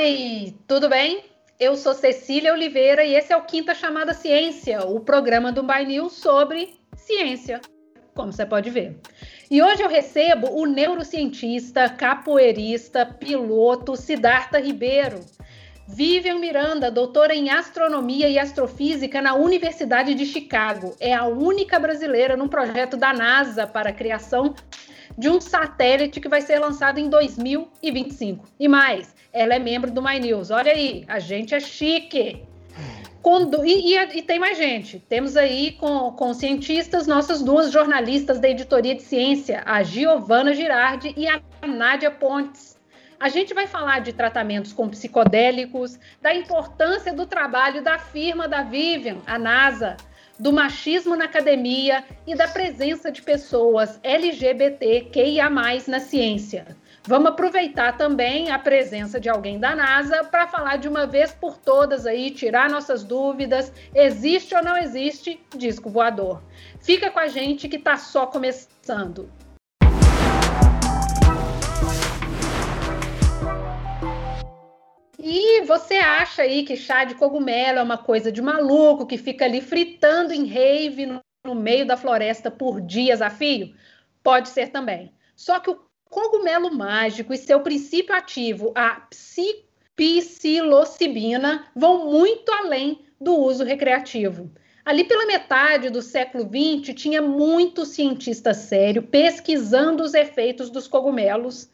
Oi, tudo bem? Eu sou Cecília Oliveira e esse é o Quinta Chamada Ciência, o programa do By News sobre ciência, como você pode ver. E hoje eu recebo o neurocientista, capoeirista, piloto Siddhartha Ribeiro. Vivian Miranda, doutora em astronomia e astrofísica na Universidade de Chicago. É a única brasileira num projeto da NASA para a criação de um satélite que vai ser lançado em 2025. E mais, ela é membro do My News. Olha aí, a gente é chique. E, e, e, tem mais gente. Temos aí com, com cientistas nossas duas jornalistas da editoria de ciência, a Giovana Girardi e a Nádia Pontes. A gente vai falar de tratamentos com psicodélicos, da importância do trabalho da firma da Vivian, a NASA, do machismo na academia e da presença de pessoas LGBTQIA+, na ciência. Vamos aproveitar também a presença de alguém da NASA para falar de uma vez por todas aí, tirar nossas dúvidas, existe ou não existe disco voador. Fica com a gente que está só começando. E você acha aí que chá de cogumelo é uma coisa de maluco que fica ali fritando em rave no, no meio da floresta por dias a fio? Pode ser também. Só que o cogumelo mágico e seu princípio ativo, a psilocibina, vão muito além do uso recreativo. Ali pela metade do século XX, tinha muito cientista sério pesquisando os efeitos dos cogumelos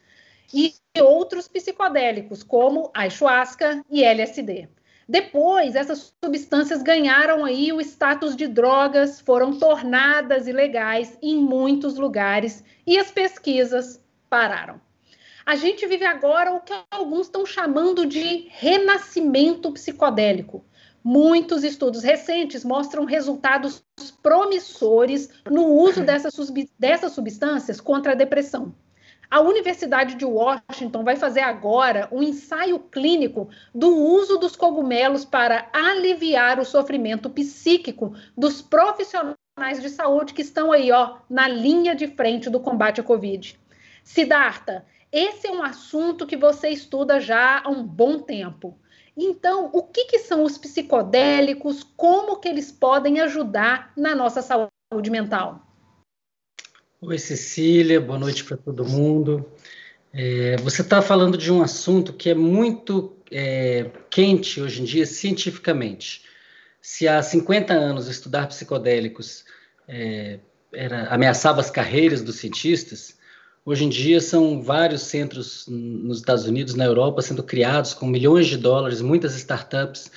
e outros psicodélicos, como ayahuasca e LSD. Depois, essas substâncias ganharam aí o status de drogas, foram tornadas ilegais em muitos lugares e as pesquisas pararam. A gente vive agora o que alguns estão chamando de renascimento psicodélico. Muitos estudos recentes mostram resultados promissores no uso dessas, dessas substâncias contra a depressão. A Universidade de Washington vai fazer agora um ensaio clínico do uso dos cogumelos para aliviar o sofrimento psíquico dos profissionais de saúde que estão aí, ó, na linha de frente do combate à Covid. Siddhartha, esse é um assunto que você estuda já há um bom tempo. Então, o que, que são os psicodélicos? Como que eles podem ajudar na nossa saúde mental? Oi, Cecília, boa noite para todo mundo. É, você está falando de um assunto que é muito é, quente hoje em dia cientificamente. Se há 50 anos estudar psicodélicos é, era, ameaçava as carreiras dos cientistas, Hoje em dia são vários centros nos Estados Unidos, na Europa, sendo criados com milhões de dólares, muitas startups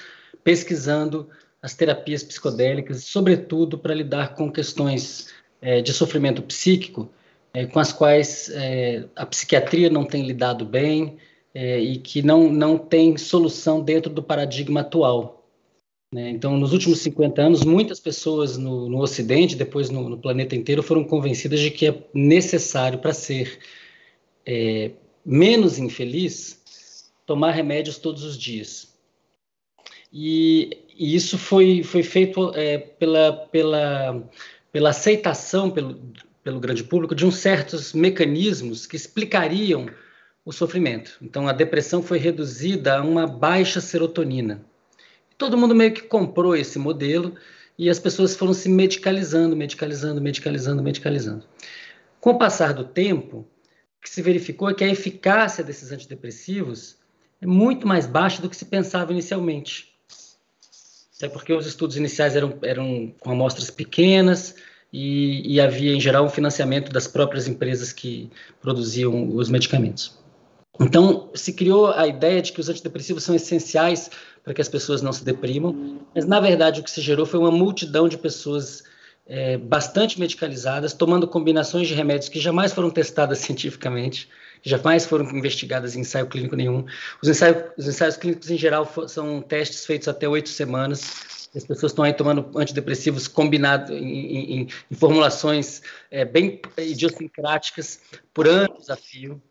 pesquisando as terapias psicodélicas, sobretudo para lidar com questões é, de sofrimento psíquico, é, com as quais é, a psiquiatria não tem lidado bem é, e que não, não tem solução dentro do paradigma atual. Né? Então, nos últimos 50 anos, muitas pessoas no, no Ocidente, depois no, no, planeta inteiro, foram convencidas de que é necessário para ser é, menos infeliz tomar remédios todos os dias. E, e isso foi, foi feito é, pela, pela, pela aceitação pelo, pelo grande público de uns certos mecanismos que explicariam o sofrimento. Então, a depressão foi reduzida a uma baixa serotonina todo mundo meio que comprou esse modelo e as pessoas foram se medicalizando, medicalizando, medicalizando, medicalizando. Com o passar do tempo, o que se verificou é que a eficácia desses antidepressivos é muito mais baixa do que se pensava inicialmente. Até porque os estudos iniciais eram, eram com amostras pequenas e, e havia, em geral, um financiamento das próprias empresas que produziam os medicamentos. Então, se criou a ideia de que os antidepressivos são essenciais para que as pessoas não se deprimam, mas na verdade o que se gerou foi uma multidão de pessoas é, bastante medicalizadas, tomando combinações de remédios que jamais foram testadas cientificamente, jamais foram investigadas em ensaio clínico nenhum. Os ensaios, os ensaios clínicos, em geral, são testes feitos até oito semanas. As pessoas estão aí tomando antidepressivos combinados em, em, em formulações é, bem idiosincráticas por anos a fio.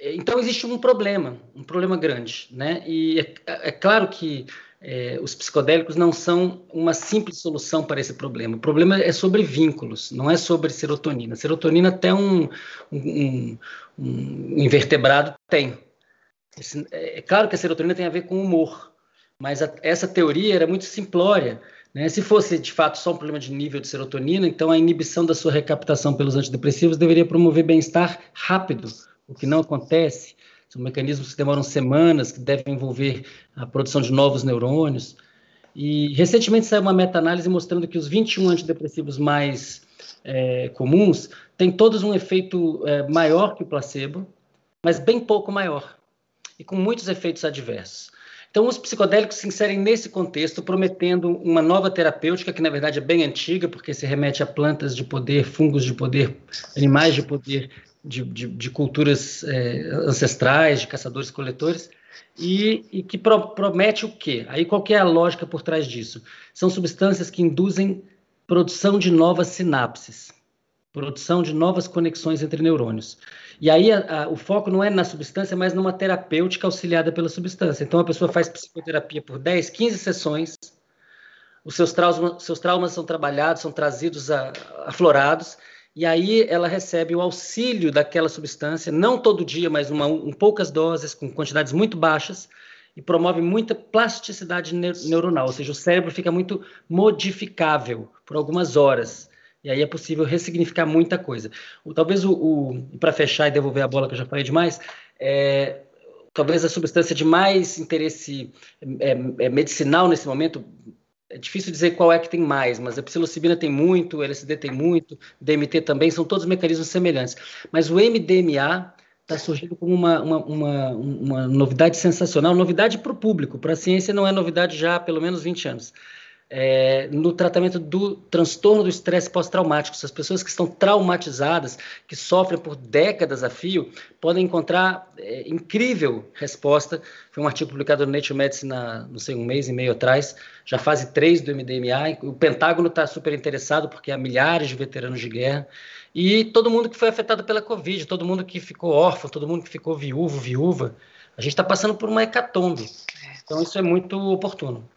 Então existe um problema, um problema grande, né? E é, é claro que é, os psicodélicos não são uma simples solução para esse problema. O problema é sobre vínculos, não é sobre serotonina. Serotonina até um, um, um invertebrado tem. Esse, é, é, claro que a serotonina tem a ver com humor, mas a, essa teoria era muito simplória. Né? Se fosse de fato só um problema de nível de serotonina, então a inibição da sua recaptação pelos antidepressivos deveria promover bem-estar rápido, o que não acontece. São mecanismos que demoram semanas, que devem envolver a produção de novos neurônios. E recentemente saiu uma meta-análise mostrando que os 21 antidepressivos mais é, comuns têm todos um efeito é, maior que o placebo, mas bem pouco maior, e com muitos efeitos adversos. Então, os psicodélicos se inserem nesse contexto, prometendo uma nova terapêutica, que na verdade é bem antiga, porque se remete a plantas de poder, fungos de poder, animais de poder, de, de, de culturas é, ancestrais, de caçadores-coletores, e, e que pro, promete o quê? Aí qual é a lógica por trás disso? São substâncias que induzem produção de novas sinapses, produção de novas conexões entre neurônios. E aí a, a, o foco não é na substância, mas numa terapêutica auxiliada pela substância. Então a pessoa faz psicoterapia por 10, 15 sessões, os seus traumas, seus traumas são trabalhados, são trazidos a, aflorados, e aí ela recebe o auxílio daquela substância, não todo dia, mas uma, um, poucas doses, com quantidades muito baixas, e promove muita plasticidade neuronal, ou seja, o cérebro fica muito modificável por algumas horas. E aí é possível ressignificar muita coisa. Talvez o, o para fechar e devolver a bola que eu já falei demais, é, talvez a substância de mais interesse é, é, medicinal nesse momento, é difícil dizer qual é que tem mais, mas a psilocibina tem muito, LSD tem muito, DMT também, são todos mecanismos semelhantes. Mas o MDMA está surgindo como uma, uma, uma, uma, novidade sensacional, novidade para o público, para a ciência não é novidade já há pelo menos 20 anos é, no tratamento do transtorno do estresse pós-traumático. As pessoas que estão traumatizadas, que sofrem por décadas a fio, podem encontrar é, incrível resposta. Foi um artigo publicado no Nature Medicine, há, não sei, um mês e meio atrás, já fase 3 do MDMA. O Pentágono está super interessado, porque há milhares de veteranos de guerra. E todo mundo que foi afetado pela Covid, todo mundo que ficou órfão, todo mundo que ficou viúvo, viúva. A gente está passando por uma hecatombe. Então, isso é muito oportuno.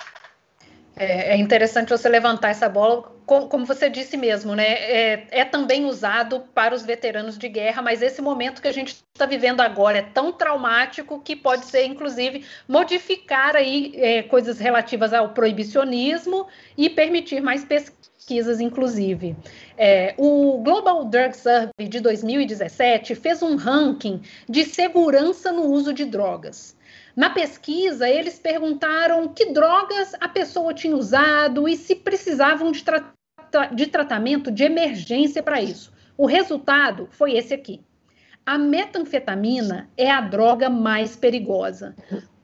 É, é, interessante você levantar essa bola, como, você disse mesmo, né? É, é, também usado para os veteranos de guerra, mas esse momento que a gente está vivendo agora é tão traumático que pode ser, inclusive, modificar aí é, coisas relativas ao proibicionismo e permitir mais pesquisas, inclusive. É, o Global Drug Survey de 2017 fez um ranking de segurança no uso de drogas. Na pesquisa, eles perguntaram que drogas a pessoa tinha usado e se precisavam de, tra de tratamento de emergência para isso. O resultado foi esse aqui. A metanfetamina é a droga mais perigosa.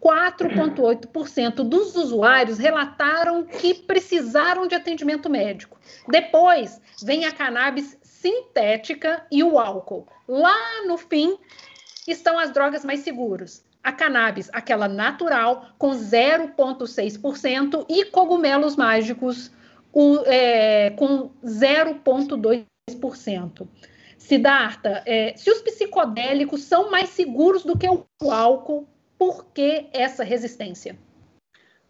4,8% dos usuários relataram que precisaram de atendimento médico. Depois vem a cannabis sintética e o álcool. Lá no fim estão as drogas mais seguras a cannabis, aquela natural, com 0,6%, e cogumelos mágicos o, é, com 0,2%. Siddhartha, é, se os psicodélicos são mais seguros do que o álcool, por que essa resistência?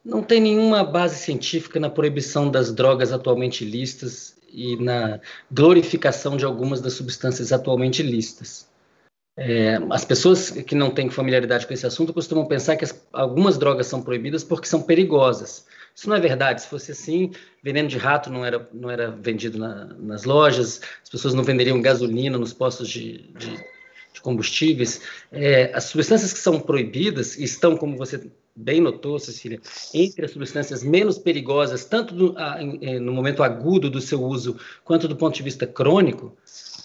Não tem nenhuma base científica na proibição das drogas atualmente listas e na glorificação de algumas das substâncias atualmente listas. É, as pessoas que não têm familiaridade com esse assunto costumam pensar que as, algumas drogas são proibidas porque são perigosas. Isso não é verdade. Se fosse assim, veneno de rato não era, não era vendido na, nas lojas, as pessoas não venderiam gasolina nos postos de, de, de combustíveis. É, as substâncias que são proibidas estão, como você bem notou, Cecília, entre as substâncias menos perigosas, tanto no, a, no momento agudo do seu uso, quanto do ponto de vista crônico,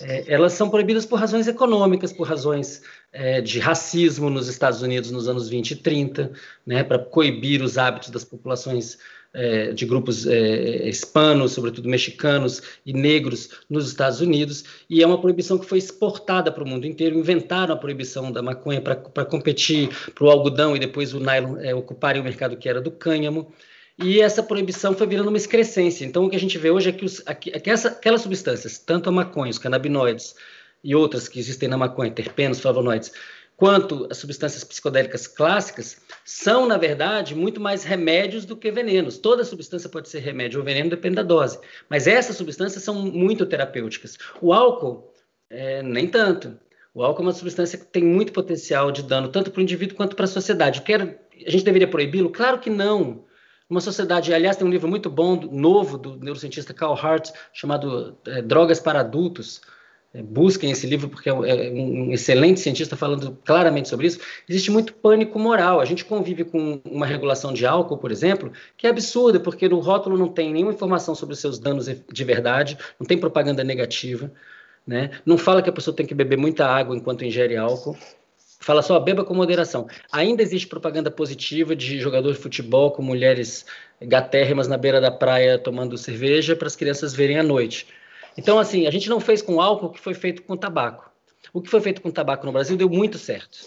é, elas são proibidas por razões econômicas, por razões é, de racismo nos Estados Unidos nos anos 20 e 30, né, para coibir os hábitos das populações é, de grupos é, hispanos, sobretudo mexicanos e negros nos Estados Unidos, e é uma proibição que foi exportada para o mundo inteiro. Inventaram a proibição da maconha para competir para o algodão e depois o nylon é, ocuparem o mercado que era do cânhamo e essa proibição foi virando uma excrescência. Então, o que a gente vê hoje é que, os, que essa, aquelas substâncias, tanto a maconha, os canabinoides e outras que existem na maconha, terpenos, flavonoides, quanto as substâncias psicodélicas clássicas, são, na verdade, muito mais remédios do que venenos. Toda substância pode ser remédio ou veneno, depende da dose. Mas essas substâncias são muito terapêuticas. O álcool, é, nem tanto. O álcool é uma substância que tem muito potencial de dano, tanto para o indivíduo quanto para a sociedade. Quero, a gente deveria proibi-lo? Claro que não. Uma sociedade, aliás, tem um livro muito bom, novo, do neurocientista Carl Hart, chamado é, Drogas para Adultos. É, busquem esse livro, porque é, é um excelente cientista falando claramente sobre isso. Existe muito pânico moral. A gente convive com uma regulação de álcool, por exemplo, que é absurda, porque no rótulo não tem nenhuma informação sobre os seus danos de verdade, não tem propaganda negativa. Né? Não fala que a pessoa tem que beber muita água enquanto ingere álcool. Fala só, beba com moderação. Ainda existe propaganda positiva de jogador de futebol com mulheres gatérrimas na beira da praia tomando cerveja para as crianças verem à noite. Então, assim, a gente não fez com álcool o que foi feito com tabaco. O que foi feito com tabaco no Brasil deu muito certo.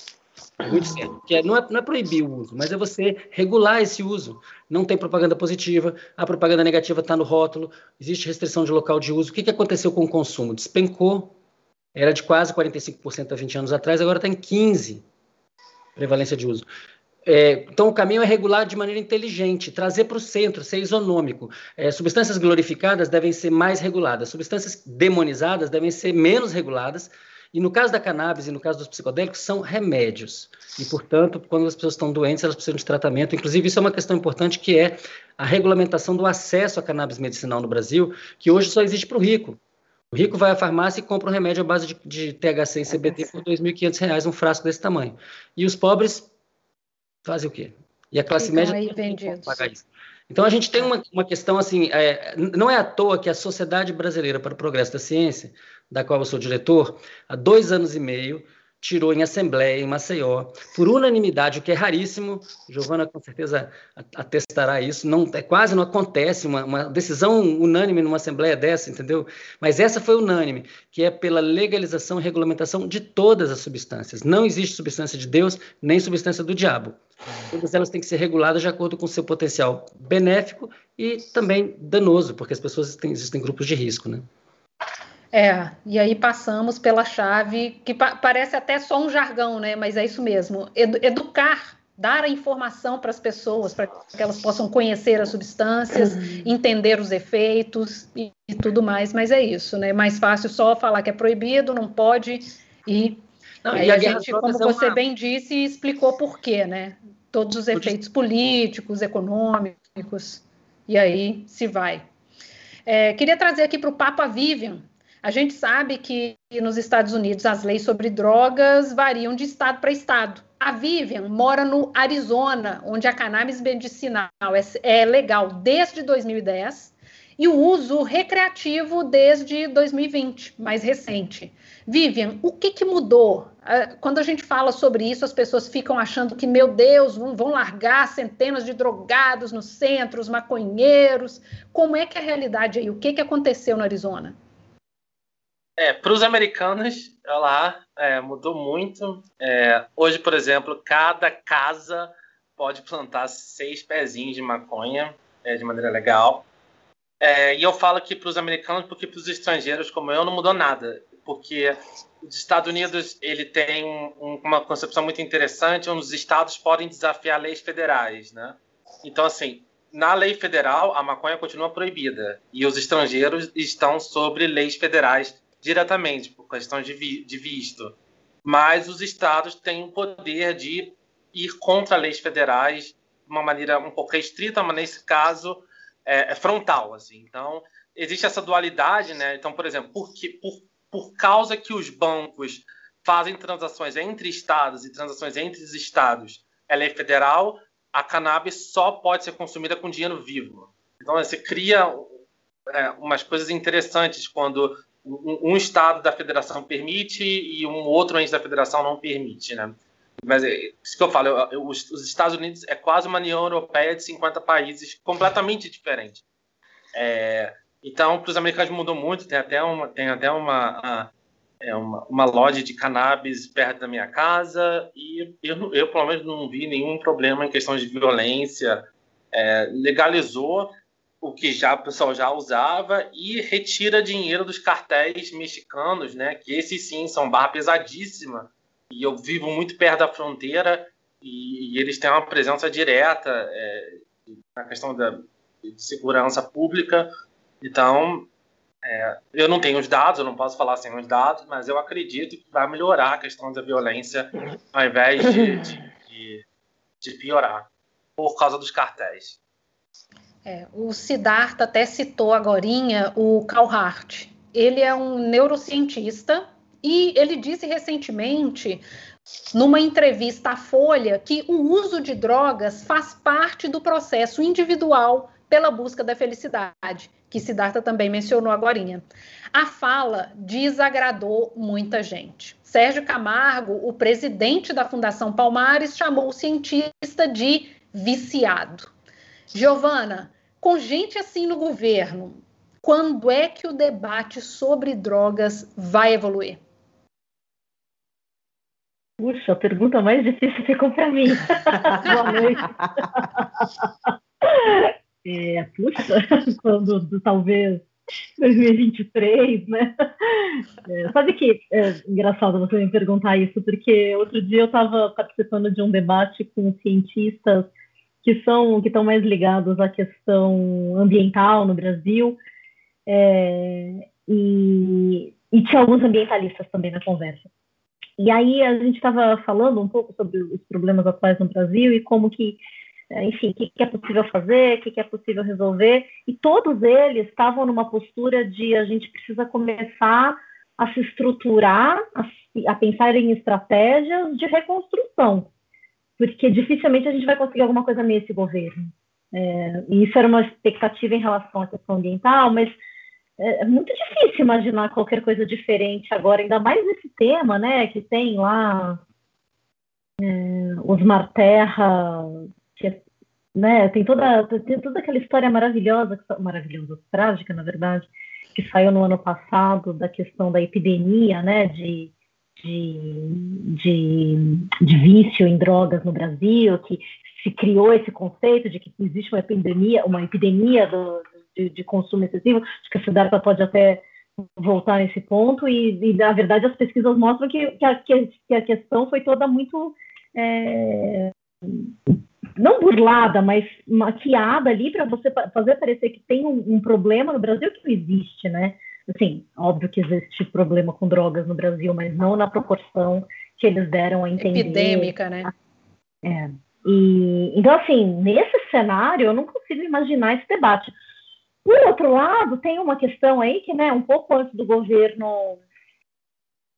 Muito certo. Que é, não, é, não é proibir o uso, mas é você regular esse uso. Não tem propaganda positiva, a propaganda negativa está no rótulo, existe restrição de local de uso. O que, que aconteceu com o consumo? Despencou, era de quase 45% há 20 anos atrás, agora está em 15% prevalência de uso. É, então, o caminho é regular de maneira inteligente, trazer para o centro, ser isonômico. É, substâncias glorificadas devem ser mais reguladas, substâncias demonizadas devem ser menos reguladas, e no caso da cannabis e no caso dos psicodélicos, são remédios. E, portanto, quando as pessoas estão doentes, elas precisam de tratamento. Inclusive, isso é uma questão importante que é a regulamentação do acesso à cannabis medicinal no Brasil, que hoje só existe para o rico. O rico vai à farmácia e compra um remédio à base de, de THC e CBD por R$ 2.500, um frasco desse tamanho. E os pobres fazem o quê? E a classe Ficam média não pagar isso. Então a gente tem uma, uma questão assim, é, não é à toa que a Sociedade Brasileira para o Progresso da Ciência da qual eu sou diretor, há dois anos e meio, tirou em assembleia em Maceió, por unanimidade, o que é raríssimo, Giovana com certeza atestará isso, não, é, quase não acontece uma, uma, decisão unânime numa assembleia dessa, entendeu? Mas essa foi unânime, que é pela legalização e regulamentação de todas as substâncias. Não existe substância de Deus, nem substância do diabo. Todas elas têm que ser reguladas de acordo com seu potencial benéfico e também danoso, porque as pessoas têm, existem grupos de risco, né? É, e aí passamos pela chave, que pa parece até só um jargão, né? Mas é isso mesmo. Edu educar, dar a informação para as pessoas, para que elas possam conhecer as substâncias, uhum. entender os efeitos e, e, tudo mais. Mas é isso, né? É mais fácil só falar que é proibido, não pode, e, não, aí e a, a gente, como você uma... bem disse, explicou por quê, né? Todos os efeitos políticos, econômicos, e aí se vai. É, queria trazer aqui para o Papo a Vivian, a gente sabe que nos Estados Unidos as leis sobre drogas variam de estado para estado. A Vivian mora no Arizona, onde a cannabis medicinal é, é legal desde 2010 e o uso recreativo desde 2020, mais recente. Vivian, o que, que mudou? Ah, quando a gente fala sobre isso, as pessoas ficam achando que, meu Deus, vão largar centenas de drogados nos centros, maconheiros. Como é que é a realidade aí? O que, que aconteceu no Arizona? É, para os americanos, lá é, mudou muito. É, hoje, por exemplo, cada casa pode plantar seis pezinhos de maconha é, de maneira legal. É, e eu falo aqui para os americanos porque para os estrangeiros como eu não mudou nada, porque os Estados Unidos ele tem um, uma concepção muito interessante, onde os estados podem desafiar leis federais, né? Então assim, na lei federal a maconha continua proibida e os estrangeiros estão sobre leis federais diretamente, por questão de, vi, de visto. Mas os estados têm o poder de ir contra leis federais de uma maneira um pouco restrita, mas nesse caso é, é frontal. Assim. Então, existe essa dualidade. Né? Então, por exemplo, por, por, por causa que os bancos fazem transações entre estados e transações entre os estados, é lei federal, a cannabis só pode ser consumida com dinheiro vivo. Então, você cria é, umas coisas interessantes quando um, estado da federação permite e um outro ente da federação não permite, né? Mas é isso que eu falo, eu, eu, os, os, Estados Unidos é quase uma União Europeia de 50 países completamente diferente. É, então, para os americanos mudou muito, tem até uma, tem até uma, é uma, uma, loja de cannabis perto da minha casa e eu, eu, pelo menos, não vi nenhum problema em questão de violência. É, legalizou, o que já o pessoal já usava e retira dinheiro dos cartéis mexicanos, né? Que esses sim são barra pesadíssima. E eu vivo muito perto da fronteira e, e eles têm uma presença direta é, na questão da segurança pública. Então, É, eu não tenho os dados, eu não posso falar sem os dados, mas eu acredito que vai melhorar a questão da violência ao invés de, de, de, de piorar por causa dos cartéis. É, o Siddhartha até citou agora o Carl Hart. Ele é um neurocientista e ele disse recentemente, numa entrevista à Folha, que o uso de drogas faz parte do processo individual pela busca da felicidade, que Siddhartha também mencionou agora. A fala desagradou muita gente. Sérgio Camargo, o presidente da Fundação Palmares, chamou o cientista de viciado. Giovana, com gente assim no governo, quando é que o debate sobre drogas vai evoluir? Puxa, a pergunta mais difícil ficou para mim. Boa noite. é, puxa, quando talvez 2023, né? É, sabe que é engraçado você me perguntar isso, porque outro dia eu estava participando de um debate com cientistas que são que estão mais ligados à questão ambiental no Brasil é, e, e tinha alguns ambientalistas também na conversa. E aí a gente estava falando um pouco sobre os problemas atuais no Brasil e como que, é, enfim, o que, que, é possível fazer, o que, que é possível resolver. E todos eles estavam numa postura de a gente precisa começar a se estruturar, a, a pensar em estratégias de reconstrução porque dificilmente a gente vai conseguir alguma coisa nesse governo. É, e isso era uma expectativa em relação à questão ambiental, mas é, é muito difícil imaginar qualquer coisa diferente agora, ainda mais nesse tema, né, que tem lá é, os Marterra, que né, tem toda, tem toda aquela história maravilhosa, maravilhosa, trágica, na verdade, que saiu no ano passado da questão da epidemia, né, de de, de, de vício em drogas no Brasil, que se criou esse conceito de que existe uma epidemia, uma epidemia do, de, de, consumo excessivo. Acho que a Siddhartha pode até voltar nesse ponto e, e, na verdade as pesquisas mostram que, que, a, que a questão foi toda muito é, não burlada, mas maquiada ali para você fazer parecer que tem um, um, problema no Brasil que não existe, né? Assim, óbvio que existe problema com drogas no Brasil, mas não na proporção que eles deram a entender. Epidêmica, né? É. E, então, assim, nesse cenário, eu não consigo imaginar esse debate. Por outro lado, tem uma questão aí que, né, um pouco antes do governo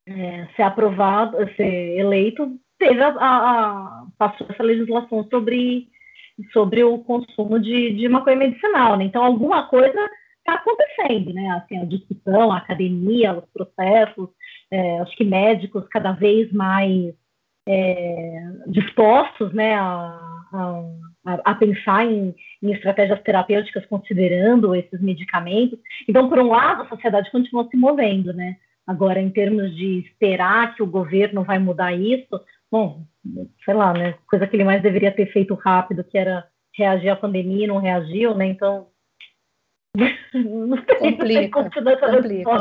é, ser aprovado, ser eleito, teve a, a, passou essa legislação sobre, sobre o consumo de, de maconha medicinal, né? Então, alguma coisa está acontecendo, né? Assim, a discussão, a academia, os processos, é, acho que médicos cada vez mais é, dispostos, né, a, a, a pensar em, em, estratégias terapêuticas considerando esses medicamentos. Então, por um lado, a sociedade continua se movendo, né? Agora, em termos de esperar que o governo vai mudar isso, bom, sei lá, né? Coisa que ele mais deveria ter feito rápido, que era reagir à pandemia, não reagiu, né? Então, complica, complica.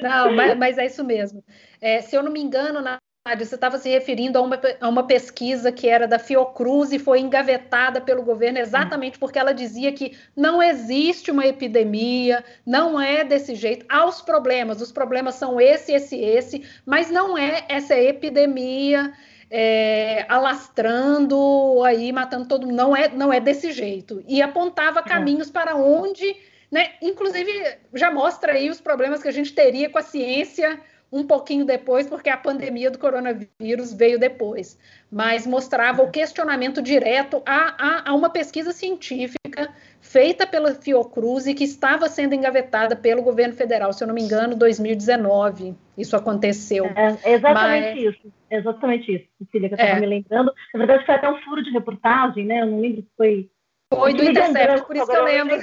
Não, mas, mas, é isso mesmo. É, se eu não me engano, Nádia, você estava se referindo a uma, a uma pesquisa que era da Fiocruz e foi engavetada pelo governo exatamente porque ela dizia que não existe uma epidemia, não é desse jeito. Há os problemas, os problemas são esse, esse, esse, mas não é essa epidemia é, alastrando aí, matando todo mundo. Não é, não é desse jeito. E apontava é. caminhos para onde, né? Inclusive, já mostra aí os problemas que a gente teria com a ciência um pouquinho depois, porque a pandemia do coronavírus veio depois, mas mostrava o questionamento direto a, a, a uma pesquisa científica feita pela Fiocruz e que estava sendo engavetada pelo governo federal, se eu não me engano, 2019. Isso aconteceu. É, exatamente mas... isso, exatamente isso, Cecília, que eu estava é. me lembrando. Na verdade, foi até um furo de reportagem, né? Eu não lembro se foi. Foi do Intercept, por isso que eu lembro.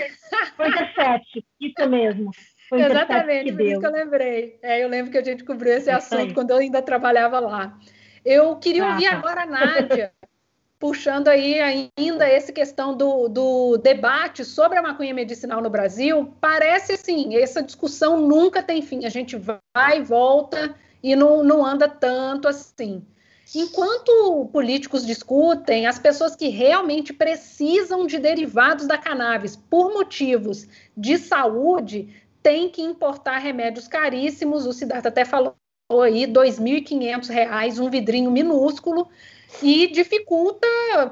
Foi Intercept, isso mesmo. Foi Exatamente, por isso que eu lembrei. É, eu lembro que a gente cobriu esse assunto quando eu ainda trabalhava lá. Eu queria ouvir ah, tá. agora a Nádia, puxando aí ainda essa questão do, do debate sobre a maconha medicinal no Brasil. Parece assim, essa discussão nunca tem fim. A gente vai e volta e não, não anda tanto assim. Enquanto políticos discutem, as pessoas que realmente precisam de derivados da cannabis por motivos de saúde tem que importar remédios caríssimos. O Siddhartha até falou aí, R$ 2.500, um vidrinho minúsculo, e dificulta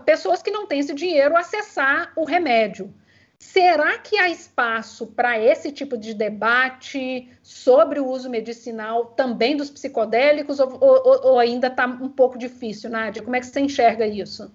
pessoas que não têm esse dinheiro acessar o remédio. Será que há espaço para esse tipo de debate sobre o uso medicinal também dos psicodélicos ou, ou, ou ainda está um pouco difícil, Nádia? Como é que você enxerga isso?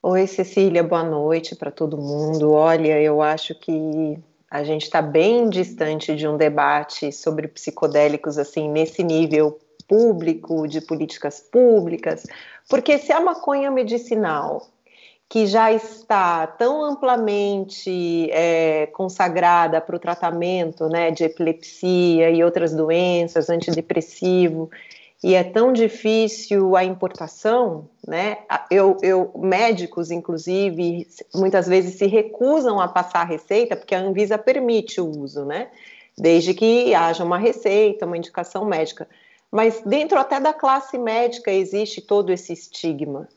Oi, Cecília, boa noite para todo mundo. Olha, eu acho que a gente está bem distante de um debate sobre psicodélicos assim nesse nível público de políticas públicas, porque se a maconha medicinal que já está tão amplamente é, consagrada para o tratamento né, de epilepsia e outras doenças, antidepressivo, e é tão difícil a importação, né? Eu, eu, médicos, inclusive, muitas vezes se recusam a passar a receita porque a Anvisa permite o uso, né? Desde que haja uma receita, uma indicação médica. Mas dentro até da classe médica existe todo esse estigma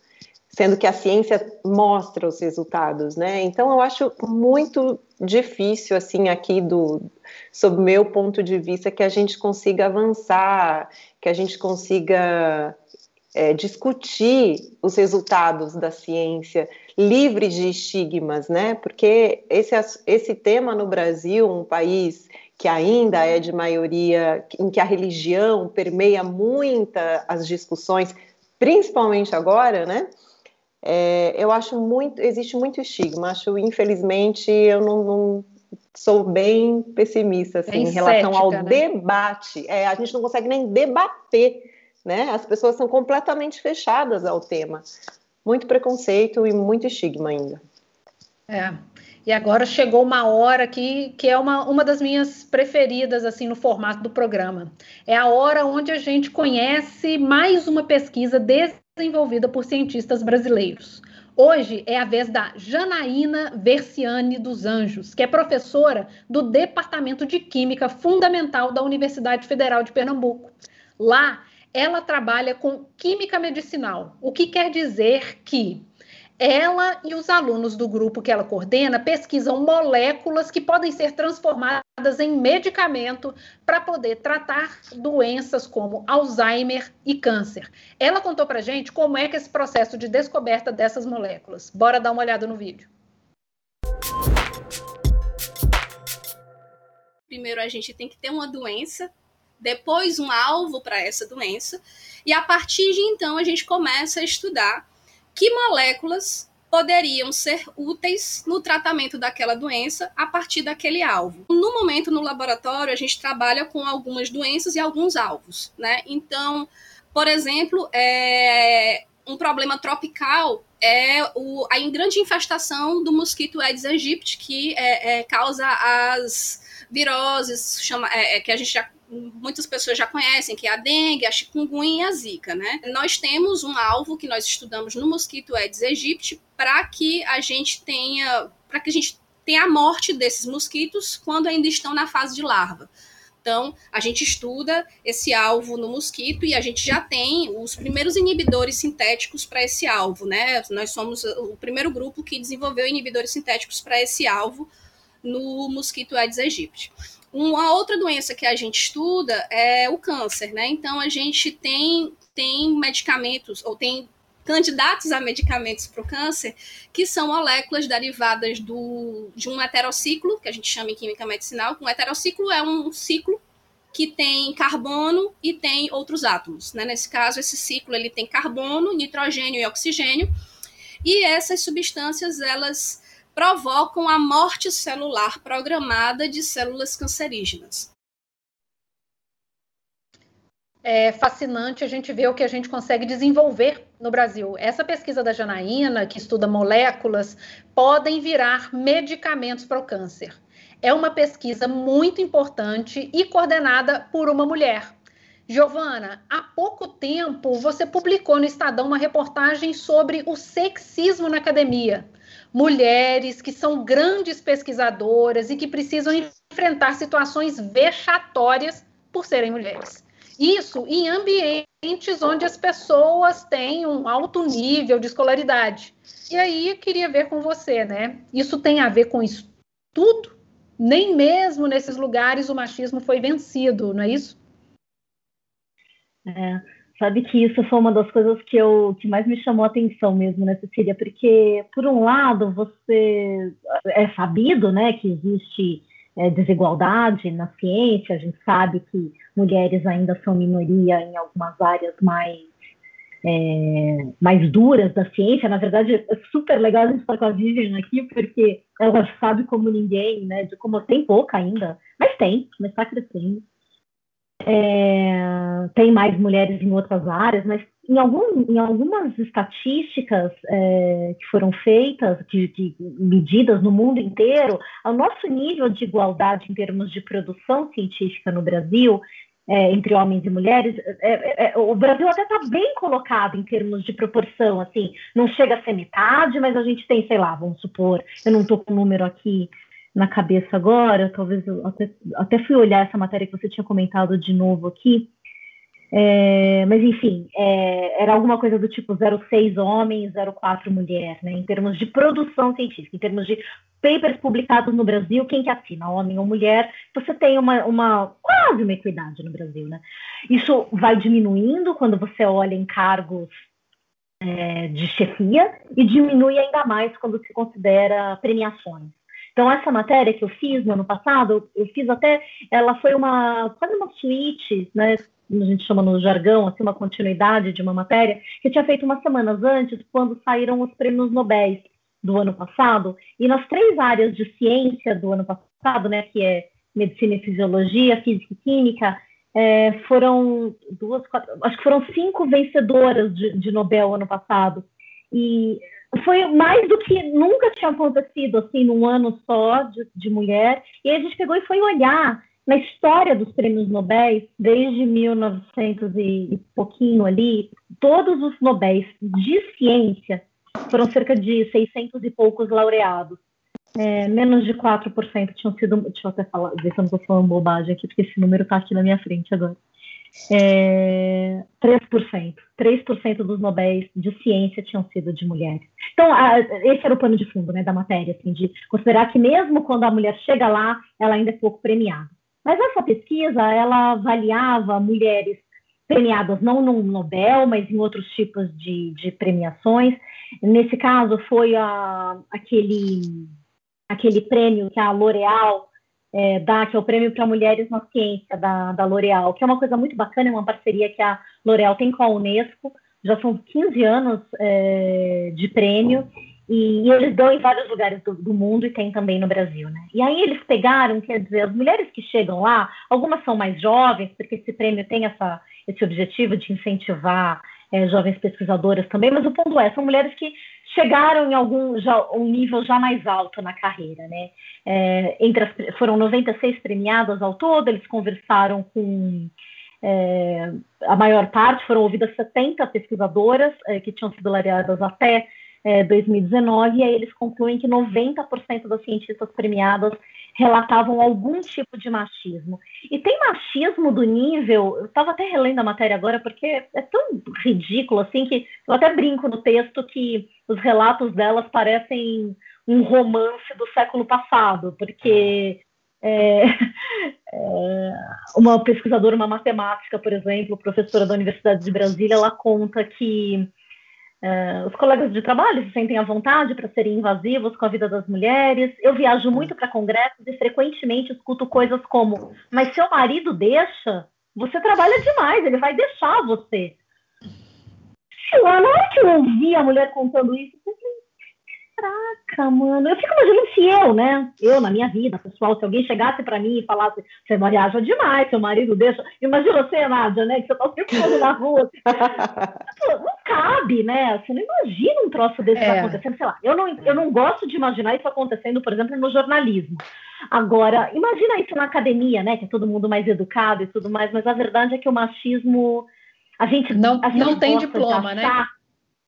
sendo que a ciência mostra os resultados, né? Então eu acho muito difícil assim aqui do sob meu ponto de vista que a gente consiga avançar, que a gente consiga é, discutir os resultados da ciência livre de estigmas, né? Porque esse esse tema no Brasil, um país que ainda é de maioria, em que a religião permeia muita as discussões, principalmente agora, né? É, eu acho muito, existe muito estigma. Acho, infelizmente, eu não, não sou bem pessimista assim, bem em relação cética, ao né? debate. É, a gente não consegue nem debater, né? As pessoas são completamente fechadas ao tema. Muito preconceito e muito estigma ainda. É. E agora chegou uma hora que, que é uma, uma das minhas preferidas assim no formato do programa. É a hora onde a gente conhece mais uma pesquisa desenvolvida por cientistas brasileiros. Hoje é a vez da Janaína Versiani dos Anjos, que é professora do Departamento de Química Fundamental da Universidade Federal de Pernambuco. Lá, ela trabalha com química medicinal, o que quer dizer que ela e os alunos do grupo que ela coordena pesquisam moléculas que podem ser transformadas em medicamento para poder tratar doenças como Alzheimer e câncer. Ela contou para gente como é que é esse processo de descoberta dessas moléculas. Bora dar uma olhada no vídeo. Primeiro a gente tem que ter uma doença, depois um alvo para essa doença, e a partir de então a gente começa a estudar que moléculas poderiam ser úteis no tratamento daquela doença a partir daquele alvo. No momento, no laboratório, a gente trabalha com algumas doenças e alguns alvos, né? Então, por exemplo, é, um problema tropical é o, a grande infestação do mosquito Aedes aegypti, que é, é, causa as viroses, chama, é, é, que a gente já muitas pessoas já conhecem, que é a dengue, a chikungunya e a zika, né? Nós temos um alvo que nós estudamos no mosquito Aedes aegypti para que a gente tenha, para que a gente tenha a morte desses mosquitos quando ainda estão na fase de larva. Então, a gente estuda esse alvo no mosquito e a gente já tem os primeiros inibidores sintéticos para esse alvo, né? Nós somos o primeiro grupo que desenvolveu inibidores sintéticos para esse alvo no mosquito Aedes aegypti. Uma outra doença que a gente estuda é o câncer, né? Então a gente tem, tem medicamentos, ou tem candidatos a medicamentos para o câncer, que são moléculas derivadas do, de um heterociclo, que a gente chama em química medicinal. Um heterociclo é um ciclo que tem carbono e tem outros átomos. Né? Nesse caso, esse ciclo ele tem carbono, nitrogênio e oxigênio. E essas substâncias, elas provocam a morte celular programada de células cancerígenas. É fascinante a gente ver o que a gente consegue desenvolver no Brasil. Essa pesquisa da Janaína, que estuda moléculas, podem virar medicamentos para o câncer. É uma pesquisa muito importante e coordenada por uma mulher. Giovana, há pouco tempo você publicou no Estadão uma reportagem sobre o sexismo na academia mulheres que são grandes pesquisadoras e que precisam enfrentar situações vexatórias por serem mulheres. Isso em ambientes onde as pessoas têm um alto nível de escolaridade. E aí eu queria ver com você, né? Isso tem a ver com estudo nem mesmo nesses lugares o machismo foi vencido, não é isso? É, sabe que isso foi uma das coisas que eu que mais me chamou a atenção mesmo, né, Cecília? Porque por um lado você é sabido, né, que existe é, desigualdade na ciência, a gente sabe que mulheres ainda são minoria em algumas áreas mais é, mais duras da ciência. Na verdade, é super legal a gente estar com a Vivian aqui, porque ela sabe como ninguém, né, de como tem pouca ainda, mas tem, mas está crescendo. É, tem mais mulheres em outras áreas, mas em, algum, em algumas estatísticas é, que foram feitas, de, de, medidas no mundo inteiro, o nosso nível de igualdade em termos de produção científica no Brasil, é, entre homens e mulheres, é, é, é o Brasil até está bem colocado em termos de proporção, assim, não chega a ser metade, mas a gente tem, sei lá, vamos supor, eu não estou com o número aqui na cabeça agora, talvez eu até, até fui olhar essa matéria que você tinha comentado de novo aqui, é, mas, enfim, é, era alguma coisa do tipo 0,6 homem, 0,4 mulher, né? Em termos de produção científica, em termos de papers publicados no Brasil, quem que assina, homem ou mulher, você tem uma, uma quase uma equidade no Brasil, né? Isso vai diminuindo quando você olha em cargos é, de chefia e diminui ainda mais quando se considera premiações. Então, essa matéria que eu fiz no ano passado, eu fiz até, ela foi uma, quase uma suíte, né, a gente chama no jargão, assim, uma continuidade de uma matéria, que eu tinha feito umas semanas antes, quando saíram os prêmios Nobel do ano passado, e nas três áreas de ciência do ano passado, né, que é medicina e fisiologia, física e química, é, foram duas, quatro, acho que foram cinco vencedoras de, de Nobel ano passado. E foi mais do que nunca tinha acontecido assim num ano só de, de mulher. E a gente pegou e foi olhar na história dos prêmios Nobel, desde 1900 e pouquinho ali, todos os Nobéis de ciência foram cerca de 600 e poucos laureados. É, menos de 4% tinham sido. Deixa eu até falar, ver se eu não estou falando bobagem aqui, porque esse número está aqui na minha frente agora. É, 3%. 3% dos Nobéis de ciência tinham sido de mulheres. Então, a, esse era o pano de fundo né, da matéria, assim, de considerar que mesmo quando a mulher chega lá, ela ainda é pouco premiada. Mas essa pesquisa, ela avaliava mulheres premiadas não no Nobel, mas em outros tipos de, de premiações. Nesse caso, foi a, aquele, aquele prêmio que a L'Oréal é, dá, que é o Prêmio para Mulheres na Ciência da, da L'Oréal, que é uma coisa muito bacana, é uma parceria que a L'Oréal tem com a Unesco. Já são 15 anos é, de prêmio, e, e, eles dão em vários lugares do, do, mundo e tem também no Brasil, né? E aí eles pegaram, quer dizer, as mulheres que chegam lá, algumas são mais jovens, porque esse prêmio tem essa, esse objetivo de incentivar é, jovens pesquisadoras também, mas o ponto é, são mulheres que chegaram em algum já, um nível já mais alto na carreira, né? É, entre as, foram 96 premiadas ao todo, eles conversaram com é, a maior parte, foram ouvidas 70 pesquisadoras é, que tinham sido laureadas até é, 2019, e aí eles concluem que 90% das cientistas premiadas relatavam algum tipo de machismo. E tem machismo do nível, eu estava até relendo a matéria agora, porque é tão ridículo assim que eu até brinco no texto que os relatos delas parecem um romance do século passado, porque é, é, uma pesquisadora, uma matemática, por exemplo, professora da Universidade de Brasília, ela conta que Uh, os colegas de trabalho se sentem à vontade para serem invasivos com a vida das mulheres. Eu viajo muito para congressos e frequentemente escuto coisas como: Mas seu marido deixa? Você trabalha demais, ele vai deixar você. Na hora que eu ouvi a mulher contando isso, eu caraca, mano. Eu fico imaginando se eu, né? Eu, na minha vida pessoal, se alguém chegasse para mim e falasse, você viaja demais, seu marido deixa. Imagina você, Nádia, né? Que você tá sempre na rua. Assim. não cabe, né? Você não imagina um troço desse é. acontecendo. Sei lá, eu não, eu não gosto de imaginar isso acontecendo, por exemplo, no jornalismo. Agora, imagina isso na academia, né? Que é todo mundo mais educado e tudo mais, mas a verdade é que o machismo. A gente não, a gente não tem diploma, né?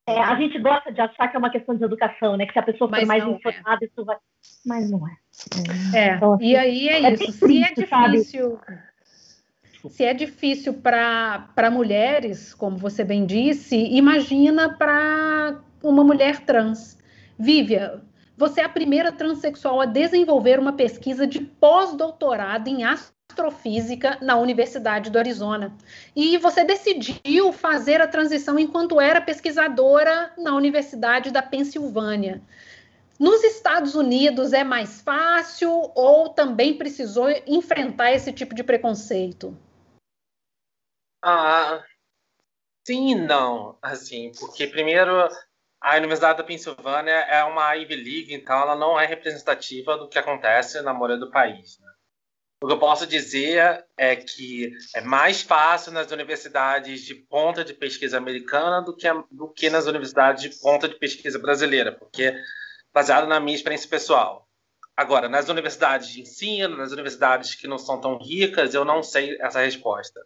É, a gente gosta de achar que é uma questão de educação, né? Que se a pessoa for mais é. informada, é. isso vai. Mas não é. É, é. Então, assim, e aí é, é isso. Se é difícil. Sabe? Se é difícil para mulheres, como você bem disse, imagina para uma mulher trans. Vívia, você é a primeira transexual a desenvolver uma pesquisa de pós-doutorado em astrofísica na Universidade do Arizona. E você decidiu fazer a transição enquanto era pesquisadora na Universidade da Pensilvânia. Nos Estados Unidos é mais fácil ou também precisou enfrentar esse tipo de preconceito? Ah, sim e não, assim, porque primeiro a Universidade da Pensilvânia é uma Ivy League, então ela não é representativa do que acontece na maioria do país. Né? O que eu posso dizer é que é mais fácil nas universidades de ponta de pesquisa americana do que, do que nas universidades de ponta de pesquisa brasileira, porque baseado na minha experiência pessoal. Agora, nas universidades de ensino, nas universidades que não são tão ricas, eu não sei essa resposta.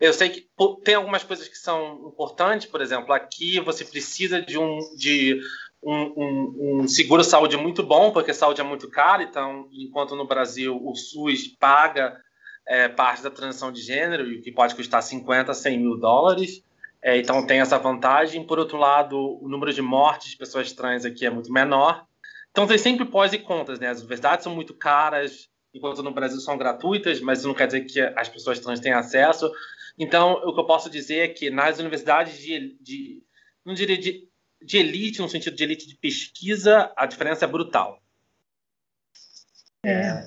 Eu sei que tem algumas coisas que são importantes, por exemplo, aqui você precisa de um, de um, um, um seguro-saúde muito bom, porque saúde é muito cara, então, enquanto no Brasil o SUS paga é, parte da transição de gênero, que pode custar 50, 100 mil dólares, é, então tem essa vantagem. Por outro lado, o número de mortes de pessoas trans aqui é muito menor. Então tem sempre pós e contras, né? As universidades são muito caras, enquanto no Brasil são gratuitas, mas isso não quer dizer que as pessoas trans têm acesso. Então, o que eu posso dizer é que nas universidades de, de não diria de, de elite, no sentido de elite de pesquisa, a diferença é brutal. É.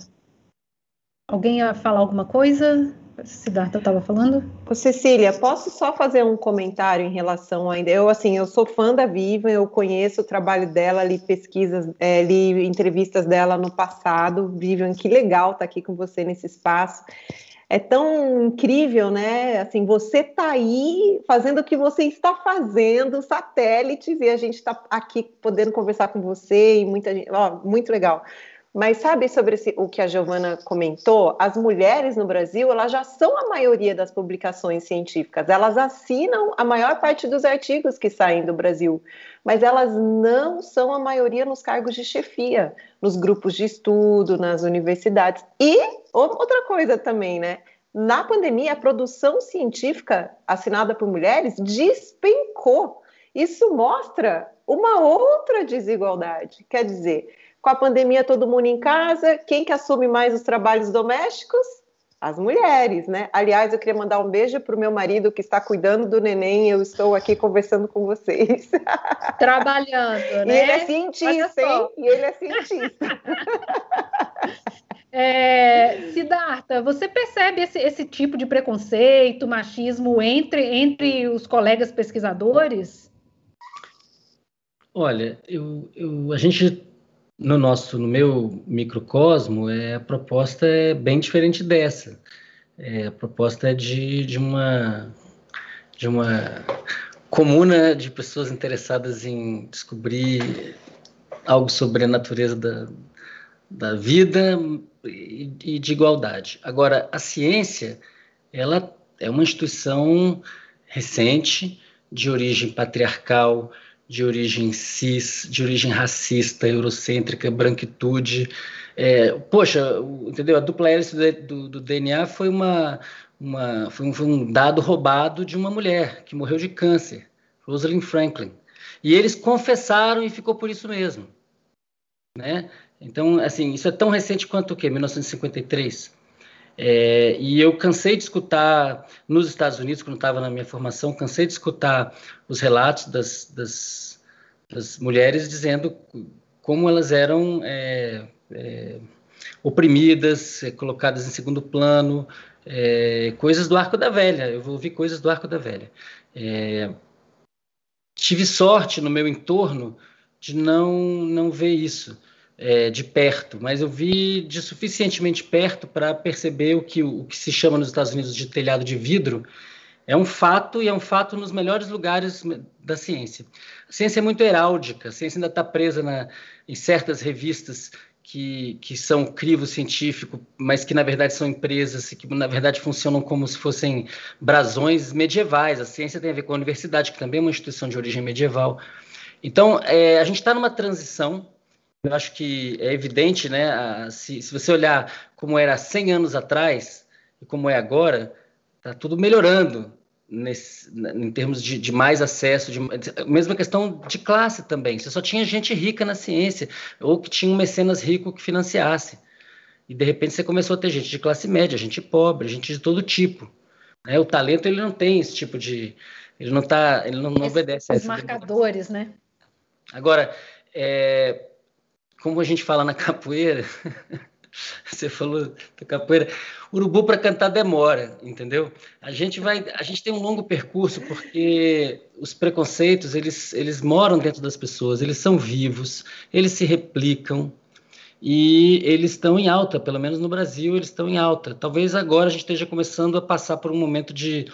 Alguém ia falar alguma coisa? Siddhartha estava falando? Ô, Cecília, posso só fazer um comentário em relação ainda? Eu, assim, eu sou fã da Viva, eu conheço o trabalho dela, li pesquisas, é, li entrevistas dela no passado. Vivian, que legal estar tá aqui com você nesse espaço é tão incrível, né? Assim, você está aí fazendo o que você está fazendo, satélites, e a gente está aqui podendo conversar com você e muita gente. Ó, muito legal. Mas sabe sobre esse, o que a Giovana comentou? As mulheres no Brasil, elas já são a maioria das publicações científicas. Elas assinam a maior parte dos artigos que saem do Brasil, mas elas não são a maioria nos cargos de chefia, nos grupos de estudo, nas universidades. E outra coisa também, né? Na pandemia, a produção científica assinada por mulheres despencou. Isso mostra uma outra desigualdade. Quer dizer, com a pandemia, todo mundo em casa, quem que assume mais os trabalhos domésticos? As mulheres, né? Aliás, eu queria mandar um beijo para o meu marido que está cuidando do neném. Eu estou aqui conversando com vocês. Trabalhando, né? E ele é cientista, hein? E ele é cientista. É, Siddhartha, você percebe esse, esse, tipo de preconceito, machismo entre, entre os colegas pesquisadores? Olha, eu, eu, a gente no nosso, no meu microcosmo, é, a proposta é bem diferente dessa. É, a proposta é de, de uma de uma comuna de pessoas interessadas em descobrir algo sobre a natureza da, da vida e, e de igualdade. Agora, a ciência, ela é uma instituição recente, de origem patriarcal, de origem cis, de origem racista, eurocêntrica, branquitude. É, poxa, entendeu? A dupla hélice do, do, DNA foi, uma, uma, foi um, foi, um, dado roubado de uma mulher que morreu de câncer, Rosalind Franklin. E eles confessaram e ficou por isso mesmo. Né? Então, assim, isso é tão recente quanto o quê? 1953. É, e eu cansei de escutar nos Estados Unidos, quando estava na minha formação, cansei de escutar os relatos das, das, das mulheres dizendo como elas eram é, é, oprimidas, é, colocadas em segundo plano, é, coisas do Arco da Velha. Eu vou ouvir coisas do Arco da Velha. É, tive sorte no meu entorno de não, não ver isso é, de perto, mas eu vi de suficientemente perto para perceber o que, o que se chama nos Estados Unidos de telhado de vidro. É um fato e é um fato nos melhores lugares da ciência. A ciência é muito heráldica, a ciência ainda está presa na, em certas revistas que, que são crivo científico, mas que na verdade são empresas que na verdade funcionam como se fossem brasões medievais. A ciência tem a ver com a universidade, que também é uma instituição de origem medieval. Então, é, a gente está numa transição eu acho que é evidente, né? A, se, se, você olhar como era 100 anos atrás e como é agora, está tudo melhorando. nesse, em termos de, de mais acesso, de, mesma questão de classe também. Você só tinha gente rica na ciência, ou que tinha um mecenas rico que financiasse. E de repente você começou a ter gente de classe média, gente pobre, gente de todo tipo. Né? O talento ele não tem esse tipo de, ele não tá, ele não, não obedece. Os marcadores, né? Agora, é, como a gente fala na capoeira, você falou da capoeira, urubu para cantar demora, entendeu? A gente vai, a gente tem um longo percurso porque os preconceitos eles, eles moram dentro das pessoas, eles são vivos, eles se replicam e eles estão em alta, pelo menos no Brasil eles estão em alta. Talvez agora a gente esteja começando a passar por um momento de,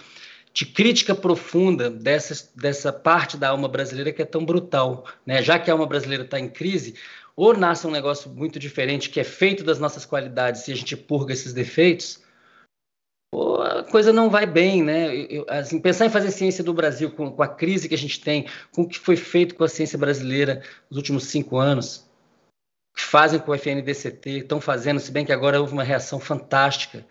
de crítica profunda dessa, dessa parte da alma brasileira que é tão brutal, né? Já que a alma brasileira está em crise, ou nasce um negócio muito diferente que é feito das nossas qualidades e a gente purga esses defeitos, ou a coisa não vai bem, né? Eu, assim, pensar em fazer ciência do Brasil com, com, a crise que a gente tem, com o que foi feito com a ciência brasileira nos últimos cinco anos, que fazem com o FNDCT, estão fazendo, se bem que agora houve uma reação fantástica.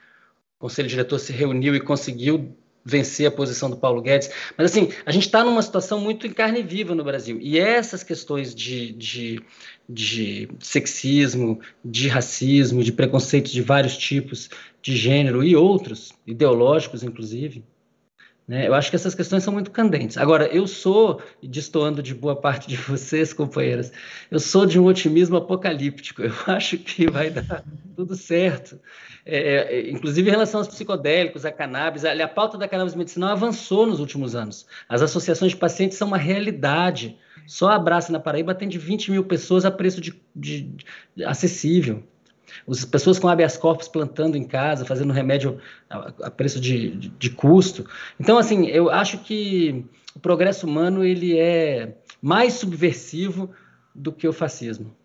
O conselho diretor se reuniu e conseguiu vencer a posição do Paulo Guedes. Mas, assim, a gente está numa situação muito em carne viva no Brasil. E essas questões de, de, de sexismo, de racismo, de preconceitos de vários tipos, de gênero e outros, ideológicos, inclusive, né? Eu acho que essas questões são muito candentes. Agora, eu sou, destoando de boa parte de vocês, companheiras, eu sou de um otimismo apocalíptico. Eu acho que vai dar tudo certo. É, é, inclusive em relação aos psicodélicos, a cannabis, a, a pauta da cannabis medicinal avançou nos últimos anos. As associações de pacientes são uma realidade. Só a Abraça na Paraíba tem de 20 mil pessoas a preço de, de, de acessível. As pessoas com habeas corpus plantando em casa, fazendo remédio a, a preço de, de, de, custo. Então, assim, eu acho que o progresso humano ele é mais subversivo do que o fascismo.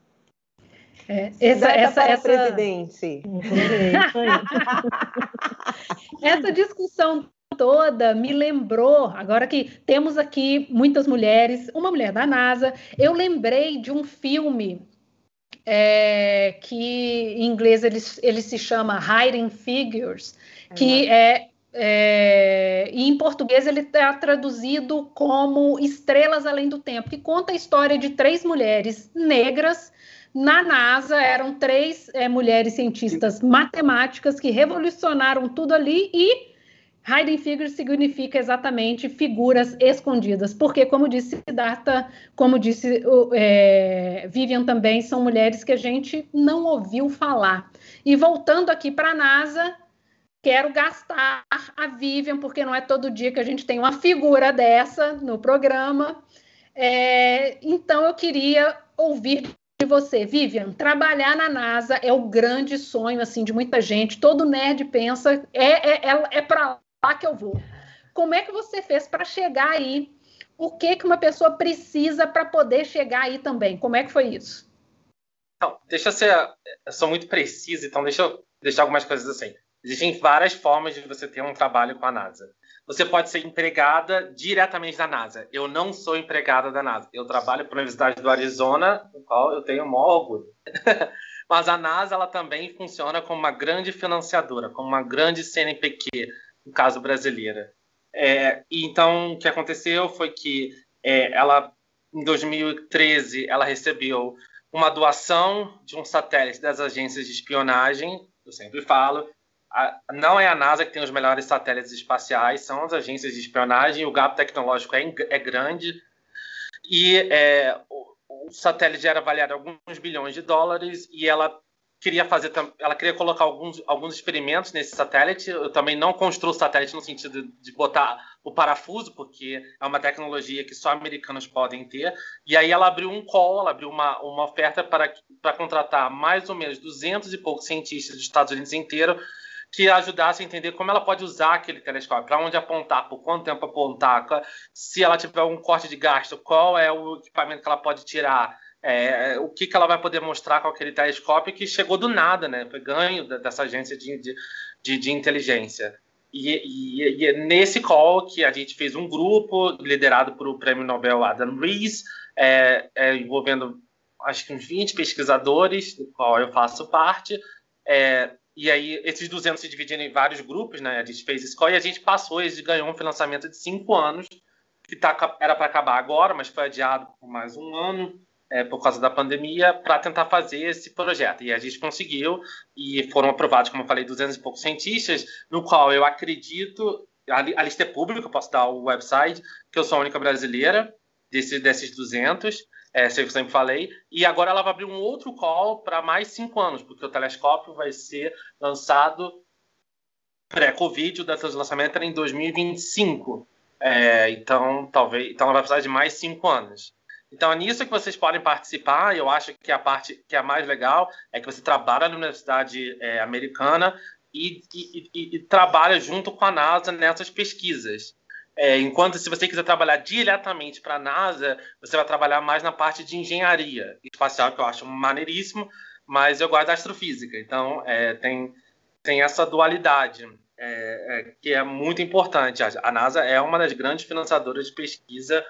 É, essa, essa, essa... presidente. essa discussão toda me lembrou, agora que temos aqui muitas mulheres, uma mulher da NASA, eu lembrei de um filme é, que em inglês ele, ele se chama Hiding Figures, que é, é, e em português ele está traduzido como Estrelas Além do Tempo, que conta a história de três mulheres negras na NASA. Eram três é, mulheres cientistas matemáticas que revolucionaram tudo ali e Hiding figures significa exatamente figuras escondidas, porque, como disse Siddhartha, como disse é, Vivian também, são mulheres que a gente não ouviu falar. E voltando aqui para a NASA, quero gastar a Vivian, porque não é todo dia que a gente tem uma figura dessa no programa. É, então, eu queria ouvir de você, Vivian, trabalhar na NASA é o grande sonho assim de muita gente. Todo nerd pensa é é, é, é para lá que eu vou. Como é que você fez para chegar aí? O que que uma pessoa precisa para poder chegar aí também? Como é que foi isso? Então, deixa eu ser, eu sou muito preciso, então deixa eu deixar algumas coisas assim. Existem várias formas de você ter um trabalho com a NASA. Você pode ser empregada diretamente da NASA. Eu não sou empregada da NASA. Eu trabalho para a Universidade do Arizona, no qual eu tenho maior orgulho. Mas a NASA ela também funciona como uma grande financiadora, como uma grande CNPq, no caso brasileira. É, então o que aconteceu foi que é, ela, em 2013, ela recebeu uma doação de um satélite das agências de espionagem. Eu sempre falo, a, não é a NASA que tem os melhores satélites espaciais, são as agências de espionagem. O gap tecnológico é, é grande e é, o, o satélite era avaliado alguns bilhões de dólares e ela queria fazer, ela queria colocar alguns, alguns experimentos nesse satélite. Eu também não construo satélite no sentido de botar o parafuso, porque é uma tecnologia que só americanos podem ter. E aí ela abriu um call, ela abriu uma, uma oferta para, para contratar mais ou menos 200 e poucos cientistas dos Estados Unidos inteiro que ajudasse a entender como ela pode usar aquele telescópio, para onde apontar, por quanto tempo apontar, se ela tiver um corte de gasto, qual é o equipamento que ela pode tirar, é, o que, que ela vai poder mostrar com aquele telescópio que chegou do nada, né? Ganho dessa agência de, de, de, inteligência. E, e, e, é nesse call que a gente fez um grupo liderado por o prêmio Nobel Adam Rees, é, é, envolvendo acho que uns 20 pesquisadores, do qual eu faço parte, é, E aí, esses 200 se dividiram em vários grupos, né? A gente fez escola e a gente passou, gente ganhou um financiamento de cinco anos, que tá, era para acabar agora, mas foi adiado por mais um ano é, por causa da pandemia, para tentar fazer esse projeto. E a gente conseguiu, e foram aprovados, como eu falei, 200 e poucos cientistas, no qual eu acredito, a, a lista é pública, posso dar o website, que eu sou a única brasileira desse, desses 200, é, sei que eu sempre falei, e agora ela vai abrir um outro call para mais cinco anos, porque o telescópio vai ser lançado pré-Covid, o data de lançamento era em 2025. É, então, talvez, então ela vai precisar de mais cinco anos. Então, é nisso que vocês podem participar. Eu acho que a parte que é mais legal é que você trabalha na universidade é, americana e, e, e, e, trabalha junto com a NASA nessas pesquisas. É, enquanto se você quiser trabalhar diretamente para a NASA, você vai trabalhar mais na parte de engenharia espacial, que eu acho maneiríssimo, mas eu gosto da astrofísica. Então, é, tem, tem essa dualidade. É, é que é muito importante. A NASA é uma das grandes financiadoras de pesquisa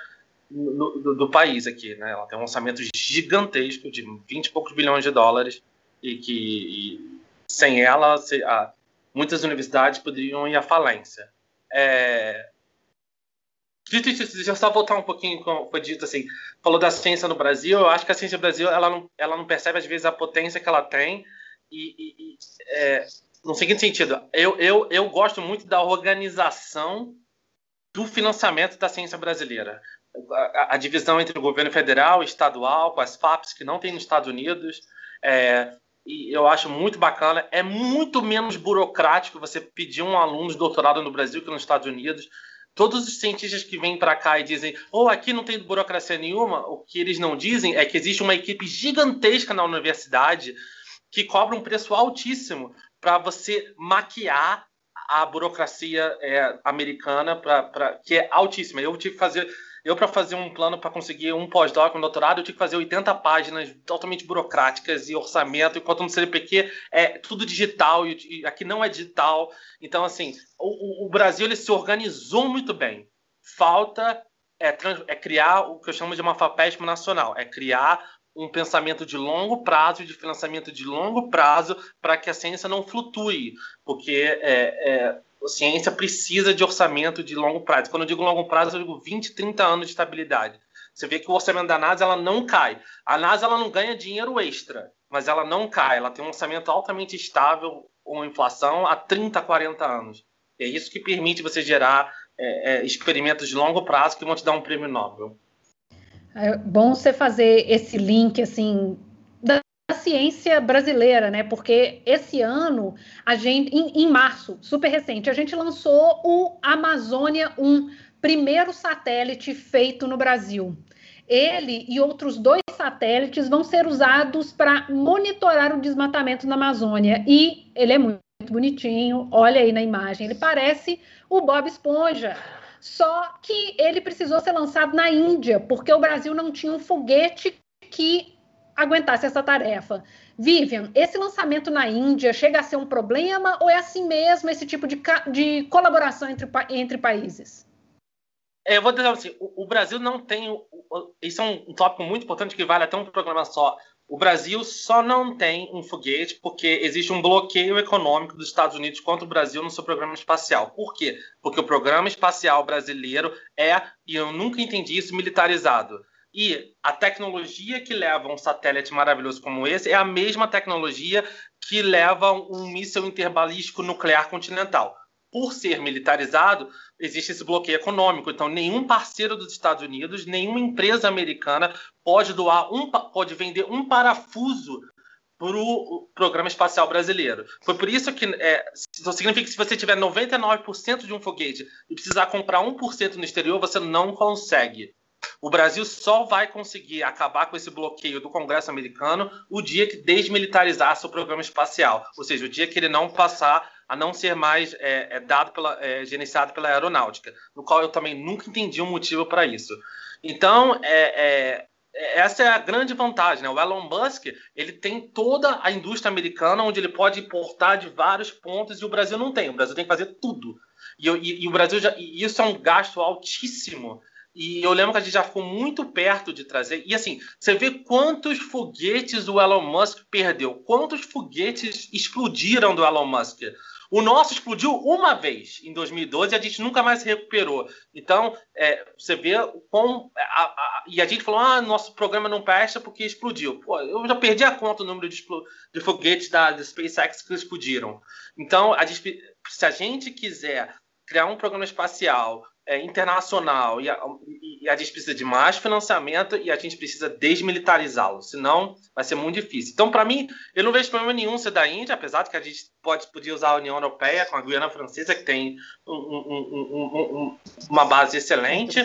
no, do, do, país aqui, né? Ela tem um orçamento gigantesco de 20 e poucos bilhões de dólares e que e sem ela se, a, muitas universidades poderiam ir à falência. É... Dito isso, deixa eu só voltar um pouquinho como foi dito assim, falou da ciência no Brasil, eu acho que a ciência no Brasil ela não, ela não percebe às vezes a potência que ela tem e, e, e é, no seguinte sentido, eu, eu, eu gosto muito da organização do financiamento da ciência brasileira a, a, divisão entre o governo federal e estadual, com as FAPs que não tem nos Estados Unidos. É, e eu acho muito bacana. É muito menos burocrático você pedir um aluno de doutorado no Brasil que nos Estados Unidos. Todos os cientistas que vêm para cá e dizem, oh, aqui não tem burocracia nenhuma, o que eles não dizem é que existe uma equipe gigantesca na universidade que cobra um preço altíssimo para você maquiar a burocracia é, americana, pra, pra, que é altíssima. Eu tive que fazer eu, para fazer um plano para conseguir um pós-doc, um doutorado, eu tinha que fazer 80 páginas totalmente burocráticas e orçamento, enquanto no CNPq é tudo digital e aqui não é digital. Então, assim, o, o Brasil ele se organizou muito bem. Falta é, é, criar o que eu chamo de uma FAPESP nacional, é criar um pensamento de longo prazo, de financiamento de longo prazo, para que a ciência não flutue, porque é, é, a ciência precisa de orçamento de longo prazo. Quando eu digo longo prazo, eu digo 20, 30 anos de estabilidade. Você vê que o orçamento da NASA ela não cai. A NASA ela não ganha dinheiro extra, mas ela não cai. Ela tem um orçamento altamente estável com inflação há 30, 40 anos. E é isso que permite você gerar é, é, experimentos de longo prazo que vão te dar um prêmio Nobel. É bom você fazer esse link assim ciência brasileira, né? Porque esse ano, a gente, em, em, março, super recente, a gente lançou o Amazônia 1, primeiro satélite feito no Brasil. Ele e outros dois satélites vão ser usados para monitorar o desmatamento na Amazônia. E ele é muito bonitinho, olha aí na imagem, ele parece o Bob Esponja. Só que ele precisou ser lançado na Índia, porque o Brasil não tinha um foguete que aguentasse essa tarefa. Vivian, esse lançamento na Índia chega a ser um problema ou é assim mesmo esse tipo de, de colaboração entre, entre países? É, eu vou dizer assim, o, o, Brasil não tem. Isso é um, um tópico muito importante que vale até um programa só. O Brasil só não tem um foguete porque existe um bloqueio econômico dos Estados Unidos contra o Brasil no seu programa espacial. Por quê? Porque o programa espacial brasileiro é, e eu nunca entendi isso, militarizado. E a tecnologia que leva um satélite maravilhoso como esse é a mesma tecnologia que leva um míssil interbalístico nuclear continental. Por ser militarizado, existe esse bloqueio econômico. Então, nenhum parceiro dos Estados Unidos, nenhuma empresa americana pode doar um, pode vender um parafuso para o programa espacial brasileiro. Foi por isso que é, isso significa que se você tiver 99% de um foguete e precisar comprar 1% no exterior, você não consegue. O Brasil só vai conseguir acabar com esse bloqueio do Congresso americano o dia que desmilitarizar seu programa espacial, ou seja, o dia que ele não passar a não ser mais é, é dado pela, é, gerenciado pela aeronáutica, no qual eu também nunca entendi um motivo para isso. Então, é, é, essa é a grande vantagem. Né? O Elon Musk ele tem toda a indústria americana onde ele pode importar de vários pontos e o Brasil não tem. O Brasil tem que fazer tudo. E, e, e o Brasil já, e isso é um gasto altíssimo E eu lembro que a gente já ficou muito perto de trazer. E assim, você vê quantos foguetes o Elon Musk perdeu, quantos foguetes explodiram do Elon Musk. O nosso explodiu uma vez em 2012 e a gente nunca mais recuperou. Então, é, você vê como. A, a, e a gente falou: ah, nosso programa não presta porque explodiu. Pô, eu já perdi a conta do número de, de foguetes da, da SpaceX que explodiram. Então, a gente, se a gente quiser criar um programa espacial é, internacional e a, e a, gente precisa de mais financiamento e a gente precisa desmilitarizá-lo, senão vai ser muito difícil. Então, para mim, eu não vejo problema nenhum ser da Índia, apesar de que a gente pode podia usar a União Europeia com a Guiana Francesa, que tem um, um, um, uma base excelente,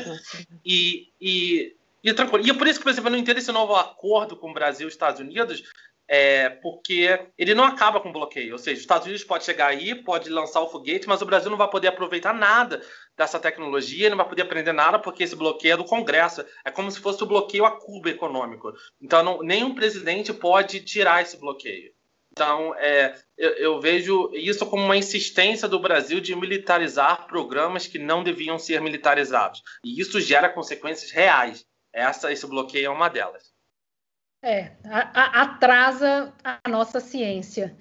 e, e, e tranquilo. E é por isso que, por exemplo, eu não entendo esse novo acordo com o Brasil e Estados Unidos, é, porque ele não acaba com o bloqueio. Ou seja, os Estados Unidos pode chegar aí, pode lançar o foguete, mas o Brasil não vai poder aproveitar nada dessa tecnologia, não vai poder aprender nada porque esse bloqueio é do Congresso. É como se fosse o bloqueio a Cuba econômico. Então, não, nenhum presidente pode tirar esse bloqueio. Então, é, eu, eu, vejo isso como uma insistência do Brasil de militarizar programas que não deviam ser militarizados. E isso gera consequências reais. Essa, esse bloqueio é uma delas. É, a, a, atrasa a nossa ciência.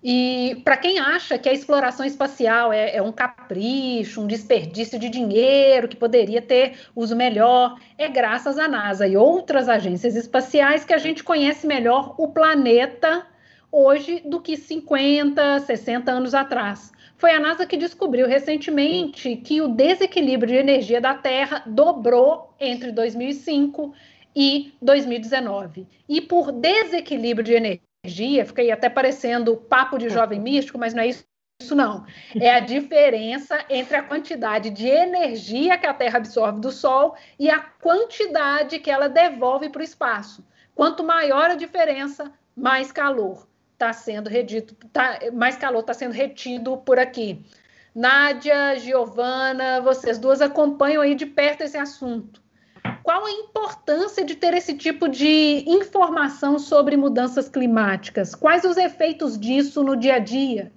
E para quem acha que a exploração espacial é, é, um capricho, um desperdício de dinheiro que poderia ter uso melhor, é graças à NASA e outras agências espaciais que a gente conhece melhor o planeta hoje do que 50, 60 anos atrás. Foi a NASA que descobriu recentemente que o desequilíbrio de energia da Terra dobrou entre 2005 e 2019. E por desequilíbrio de energia, fiquei até parecendo papo de jovem místico, mas não é isso. Isso não. É a diferença entre a quantidade de energia que a Terra absorve do Sol e a quantidade que ela devolve para o espaço. Quanto maior a diferença, mais calor está sendo retido, tá, mais calor está sendo retido por aqui. Nádia, Giovana, vocês duas acompanham aí de perto esse assunto. Qual a importância de ter esse tipo de informação sobre mudanças climáticas? Quais os efeitos disso no dia a dia?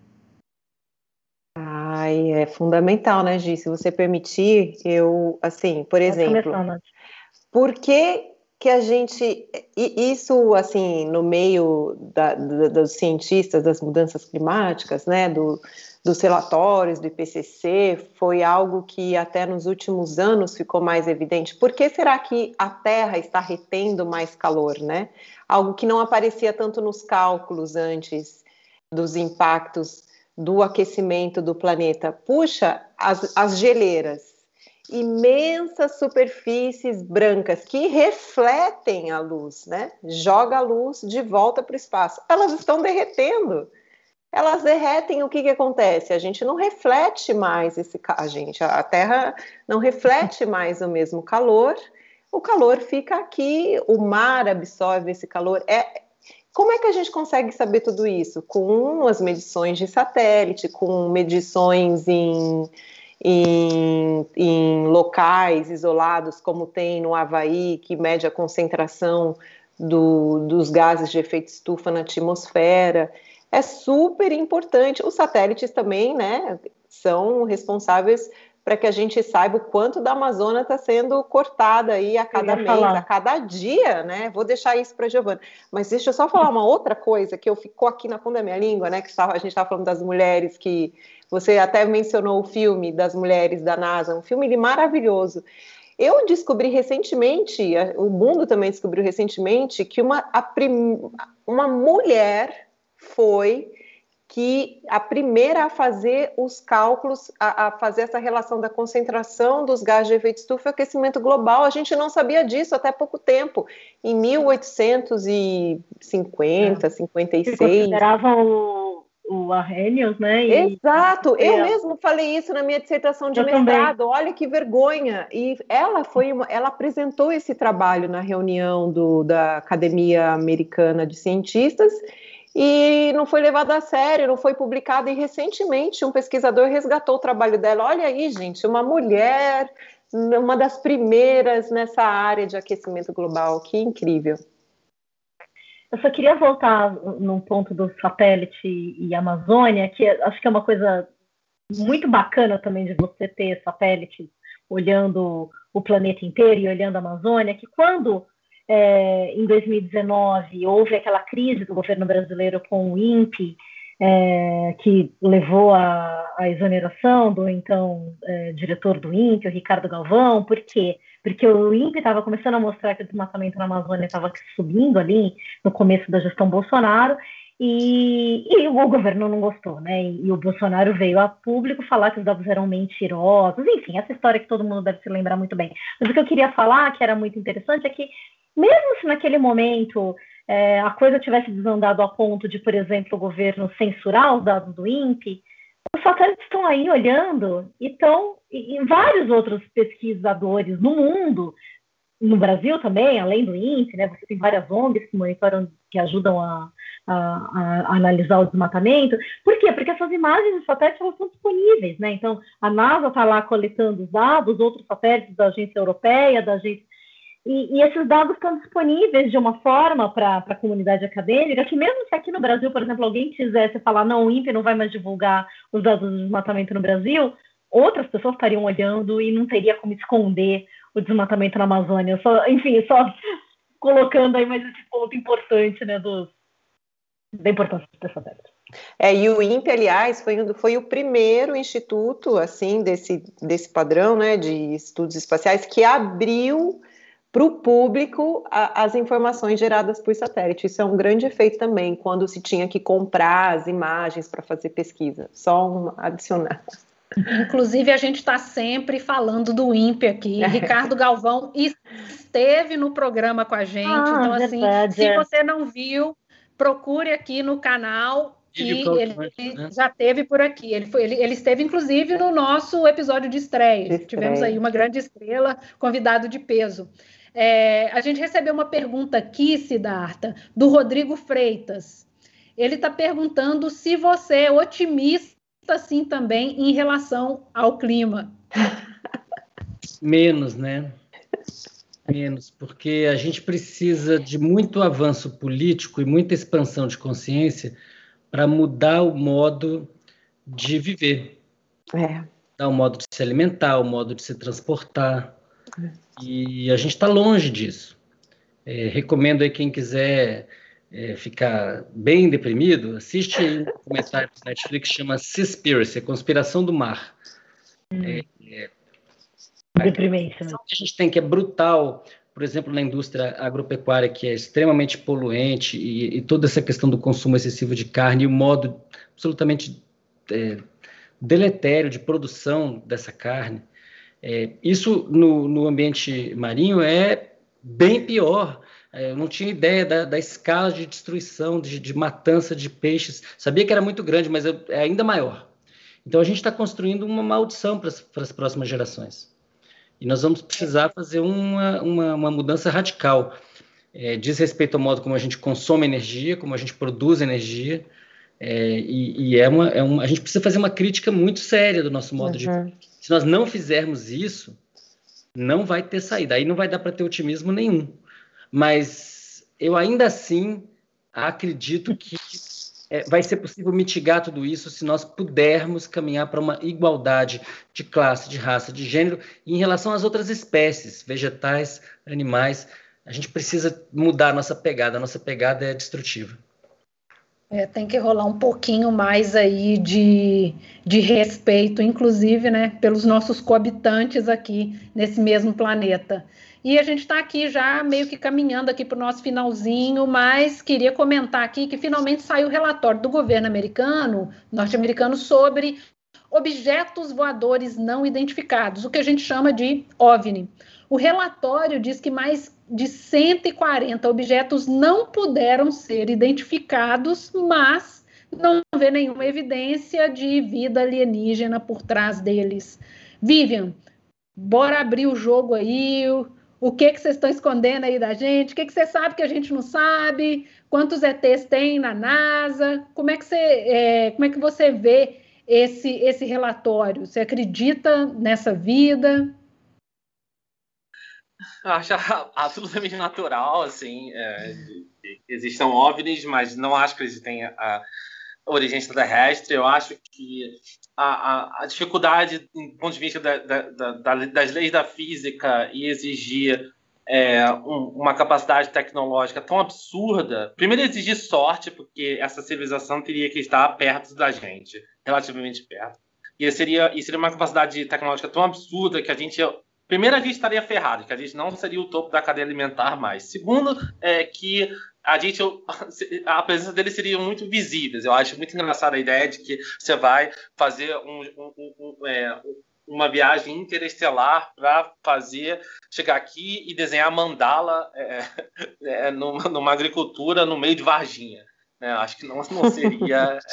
Ai, é fundamental, né, Gi? Se você permitir, eu, assim, por exemplo, por que que a gente, isso, assim, no meio da, da, dos cientistas das mudanças climáticas, né, do, dos relatórios do IPCC foi algo que até nos últimos anos ficou mais evidente. Por que será que a Terra está retendo mais calor, né? Algo que não aparecia tanto nos cálculos antes dos impactos do aquecimento do planeta. Puxa, as, as geleiras, imensas superfícies brancas que refletem a luz, né? Joga a luz de volta para o espaço. Elas estão derretendo elas derretem, o que, que acontece? A gente não reflete mais esse a gente, a Terra não reflete mais o mesmo calor, o calor fica aqui, o mar absorve esse calor. É, como é que a gente consegue saber tudo isso? Com as medições de satélite, com medições em, em, em locais isolados, como tem no Havaí, que mede a concentração do, dos gases de efeito estufa na atmosfera é super importante. Os satélites também, né, são responsáveis para que a gente saiba o quanto da Amazônia está sendo cortada aí a cada mês, falar. a cada dia, né? Vou deixar isso para a Giovana. Mas deixa eu só falar uma outra coisa que eu ficou aqui na ponta da minha língua, né? Que a gente estava falando das mulheres que você até mencionou o filme das mulheres da NASA, um filme maravilhoso. Eu descobri recentemente, o mundo também descobriu recentemente, que uma, prim, uma mulher foi que a primeira a fazer os cálculos, a, a, fazer essa relação da concentração dos gases de efeito estufa e aquecimento global. A gente não sabia disso até pouco tempo. Em 1850, é. 56. Consideravam o, o Arrhenius, né? E, Exato. Eu mesmo falei isso na minha dissertação de Eu mestrado. Também. Olha que vergonha. E ela foi uma, ela apresentou esse trabalho na reunião do, da Academia Americana de Cientistas e não foi levado a sério, não foi publicado. E recentemente um pesquisador resgatou o trabalho dela. Olha aí, gente, uma mulher, uma das primeiras nessa área de aquecimento global. Que incrível. Eu só queria voltar num ponto do satélite e Amazônia, que acho que é uma coisa muito bacana também de você ter satélite olhando o planeta inteiro e olhando a Amazônia, que quando é, em 2019 houve aquela crise do governo brasileiro com o INPE, é, que levou à, exoneração do então é, diretor do INPE, o Ricardo Galvão, por quê? Porque o INPE estava começando a mostrar que o desmatamento na Amazônia estava subindo ali no começo da gestão Bolsonaro, e, e, o governo não gostou, né? E, e, o Bolsonaro veio a público falar que os dados eram mentirosos, enfim, essa história que todo mundo deve se lembrar muito bem. Mas o que eu queria falar, que era muito interessante, é que mesmo se naquele momento é, a coisa tivesse desandado a ponto de, por exemplo, o governo censurar os dados do INPE, os satélites estão aí olhando e estão, e, vários outros pesquisadores no mundo, no Brasil também, além do INPE, né, você tem várias ONGs que monitoram, que ajudam a, a, a, analisar o desmatamento. Por qué? Porque essas imagens de satélites elas são disponíveis, né? Então, a NASA está lá coletando os dados, outros satélites da agência europeia, da agência. E, e esses dados estão disponíveis de uma forma para a comunidade acadêmica que, mesmo se aqui no Brasil, por exemplo, alguém quisesse falar, não, o INPE não vai mais divulgar os dados do desmatamento no Brasil, outras pessoas estariam olhando e não teria como esconder o desmatamento na Amazônia. Só, enfim, só colocando aí mais esse ponto importante né, dos, da importância dessa década. É, e o INPE, aliás, foi, foi o primeiro instituto, assim, desse, desse padrão, né, de estudos espaciais, que abriu para o público a, as informações geradas por satélite. Isso é um grande efeito também, quando se tinha que comprar as imagens para fazer pesquisa. Só um adicionar. Inclusive, a gente está sempre falando do INPE aqui. É. Ricardo Galvão esteve no programa com a gente. Ah, então, assim, verdade, se é. você não viu, procure aqui no canal que ele, né? já teve por aqui. Ele, foi, ele, ele, esteve, inclusive, no nosso episódio de estreia. de estreia. Tivemos aí uma grande estrela, convidado de peso. É, a gente recebeu uma pergunta aqui, Siddhartha, do Rodrigo Freitas. Ele está perguntando se você é otimista, assim, também em relação ao clima. Menos, né? menos, porque a gente precisa de muito avanço político e muita expansão de consciência para mudar o modo de viver. É. O modo de se alimentar, o modo de se transportar. É. E a gente está longe disso. É, recomendo aí quem quiser é, ficar bem deprimido, assiste um documentário do Netflix que chama Seaspiracy, a Conspiração do Mar. Hum. É, é Deprimente. Né? A gente tem que é brutal, por exemplo, na indústria agropecuária, que é extremamente poluente, e, e toda essa questão do consumo excessivo de carne e o modo absolutamente é, deletério de produção dessa carne. É, isso no, no, ambiente marinho é bem pior. É, eu não tinha ideia da, da escala de destruição, de, de, matança de peixes. Sabia que era muito grande, mas é, ainda maior. Então a gente está construindo uma maldição para as próximas gerações. E nós vamos precisar fazer uma, uma, uma mudança radical. É, diz respeito ao modo como a gente consome energia, como a gente produz energia. É, e, e é, uma, é uma, a gente precisa fazer uma crítica muito séria do nosso modo uhum. de. Se nós não fizermos isso, não vai ter saída. Aí não vai dar para ter otimismo nenhum. Mas eu ainda assim acredito que é, vai ser possível mitigar tudo isso se nós pudermos caminhar para uma igualdade de classe, de raça, de gênero em relação às outras espécies, vegetais, animais. A gente precisa mudar a nossa pegada, a nossa pegada é destrutiva. É, tem que rolar um pouquinho mais aí de, de respeito, inclusive, né, pelos nossos coabitantes aqui nesse mesmo planeta. E a gente está aqui já meio que caminhando aqui para o nosso finalzinho, mas queria comentar aqui que finalmente saiu o relatório do governo americano, norte-americano, sobre objetos voadores não identificados, o que a gente chama de OVNI. O relatório diz que mais de 140 objetos não puderam ser identificados, mas não vê nenhuma evidência de vida alienígena por trás deles. Vivian, bora abrir o jogo aí. O que que vocês estão escondendo aí da gente? O que que você sabe que a gente não sabe? Quantos ETs tem na NASA? Como é que você, é, como é que você vê esse esse relatório? Você acredita nessa vida? Acho absolutamente natural, assim, é, existam OVNIs, mas não acho que eles tenham a, origem extraterrestre. Eu acho que a, a, a dificuldade, do ponto de vista da, da, da, das leis da física e exigir é, um, uma capacidade tecnológica tão absurda, primeiro exigir sorte, porque essa civilização teria que estar perto da gente, relativamente perto. E seria, e seria uma capacidade tecnológica tão absurda que a gente Primeiro, a gente estaria ferrado, que a gente não seria o topo da cadeia alimentar mais. Segundo, é que a gente a presença deles seria muito visíveis. Eu acho muito engraçada a ideia de que você vai fazer um, um, um, é, uma viagem interestelar para fazer chegar aqui e desenhar mandala é, é, numa, numa, agricultura no meio de Varginha. Né? Acho que não, não seria.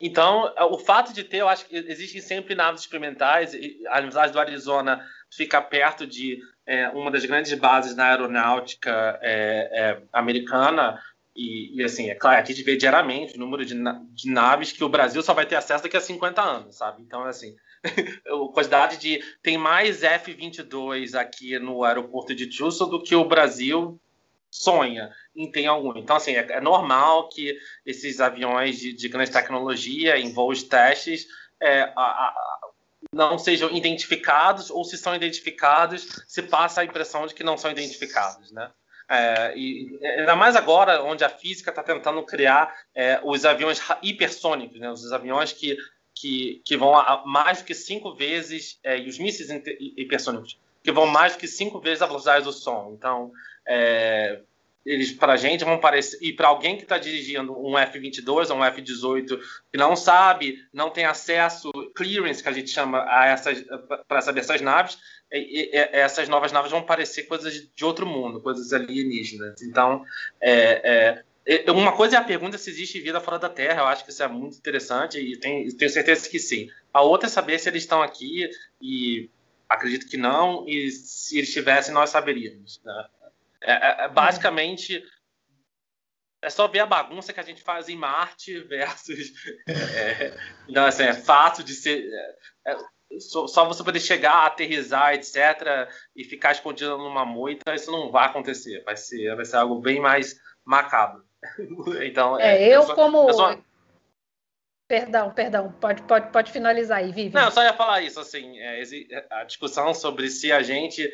Então, o fato de ter, eu acho que existem sempre naves experimentais. A Universidade do Arizona fica perto de é, uma das grandes bases na aeronáutica é, é, americana. E, e, assim, é claro, aqui a gente vê diariamente o número de, de, naves que o Brasil só vai ter acesso daqui a 50 anos, sabe? Então, assim, a quantidade de. Tem mais F-22 aqui no aeroporto de Tucson do que o Brasil sonha em ter algum. Então, assim, é, é normal que esses aviões de, de, grande tecnologia em voos testes é, a, a, não sejam identificados ou se são identificados, se passa a impressão de que não são identificados, né? É, e ainda mais agora, onde a física está tentando criar é, os aviões hipersônicos, né? os aviões que, que, que vão a mais do que cinco vezes, é, e os mísseis hipersônicos, que vão mais do que cinco vezes a velocidade do som. Então, é, eles para a gente vão parecer e para alguém que está dirigindo um F22 ou um F18 que não sabe, não tem acesso clearance que a gente chama a essas para saber essas naves, e, e, essas novas naves vão parecer coisas de outro mundo, coisas alienígenas. Então, é, é, uma coisa é a pergunta se existe vida fora da Terra. Eu acho que isso é muito interessante e tenho, tenho certeza que sim. A outra é saber se eles estão aqui e acredito que não e se eles estivessem nós saberíamos. Né? É, é, é, basicamente, é só ver a bagunça que a gente faz em Marte versus. É, então, assim, é fácil de ser. É, é só, só, você poder chegar, aterrizar, etc., e ficar escondido numa moita, isso não vai acontecer. Vai ser, vai ser algo bem mais macabro. então, é, eu, só, como. Só... Perdão, perdão, pode, pode, pode finalizar aí, Vivi. Não, eu só ia falar isso, assim, a discussão sobre se a gente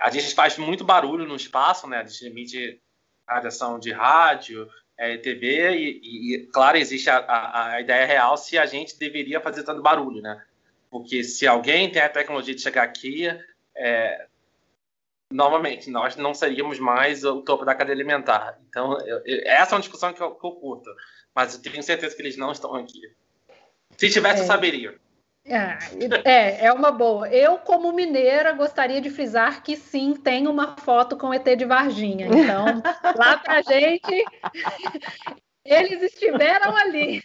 a gente faz muito barulho no espaço, né? A gente emite radiação de rádio, é, TV, e, e, claro, existe a, a, a, ideia real se a gente deveria fazer tanto barulho, né? Porque se alguém tem a tecnologia de chegar aqui, é, novamente, nós não seríamos mais o topo da cadeia alimentar. Então, eu, eu, essa é uma discussão que eu, que eu curto, mas eu tenho certeza que eles não estão aqui. Se tivesse, é. eu saberia. É, é, é uma boa. Eu, como mineira, gostaria de frisar que sim, tem uma foto com o ET de Varginha. Então, lá pra gente, eles estiveram ali.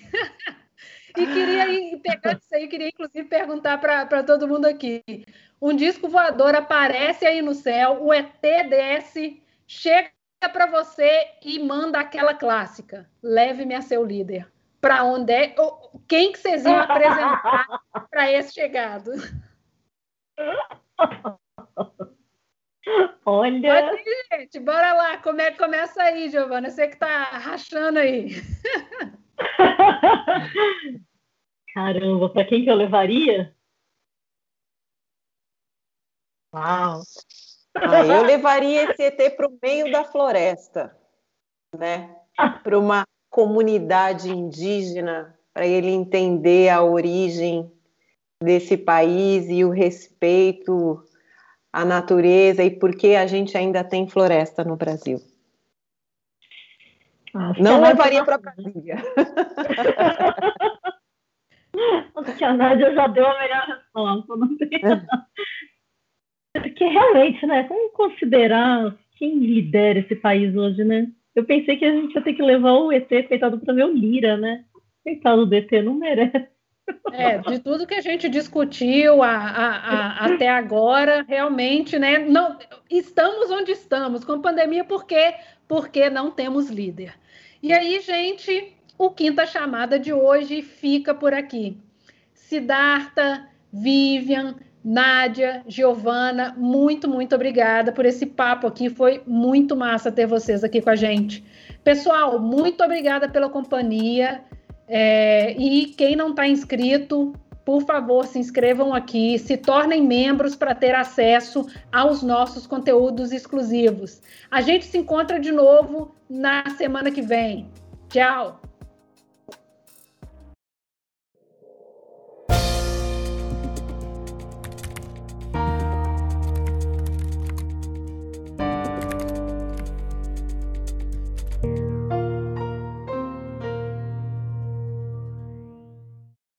E queria pegar isso aí, queria inclusive perguntar para todo mundo aqui. Um disco voador aparece aí no céu, o ET desce, chega para você e manda aquela clássica: leve-me a seu líder para onde é, quem que vocês iam apresentar para esse chegado? Olha. Pode ir, gente, bora lá. Como é que começa aí, Giovana? Você que está rachando aí. Caramba, para quem que eu levaria? Uau! Ah, eu levaria esse ET para o meio da floresta, né? Para uma comunidade indígena para ele entender a origem desse país e o respeito à natureza e por que a gente ainda tem floresta no Brasil. Acho não levaria para Brasília. Que a Nádia já deu a melhor resposta. Não Porque realmente, né? Vamos considerar quem lidera esse país hoje, né? Eu pensei que a gente ia ter que levar o ET, coitado, para ver o Lira, né? Coitado do ET, não merece. É, de tudo que a gente discutiu a, a, a, até agora, realmente, né? Não, estamos onde estamos com pandemia, por quê? Porque não temos líder. E aí, gente, o quinta chamada de hoje fica por aqui. Siddhartha, Vivian, Nádia, Giovana, muito, muito obrigada por esse papo aqui. Foi muito massa ter vocês aqui com a gente. Pessoal, muito obrigada pela companhia. É, e quem não está inscrito, por favor, se inscrevam aqui, se tornem membros para ter acesso aos nossos conteúdos exclusivos. A gente se encontra de novo na semana que vem. Tchau!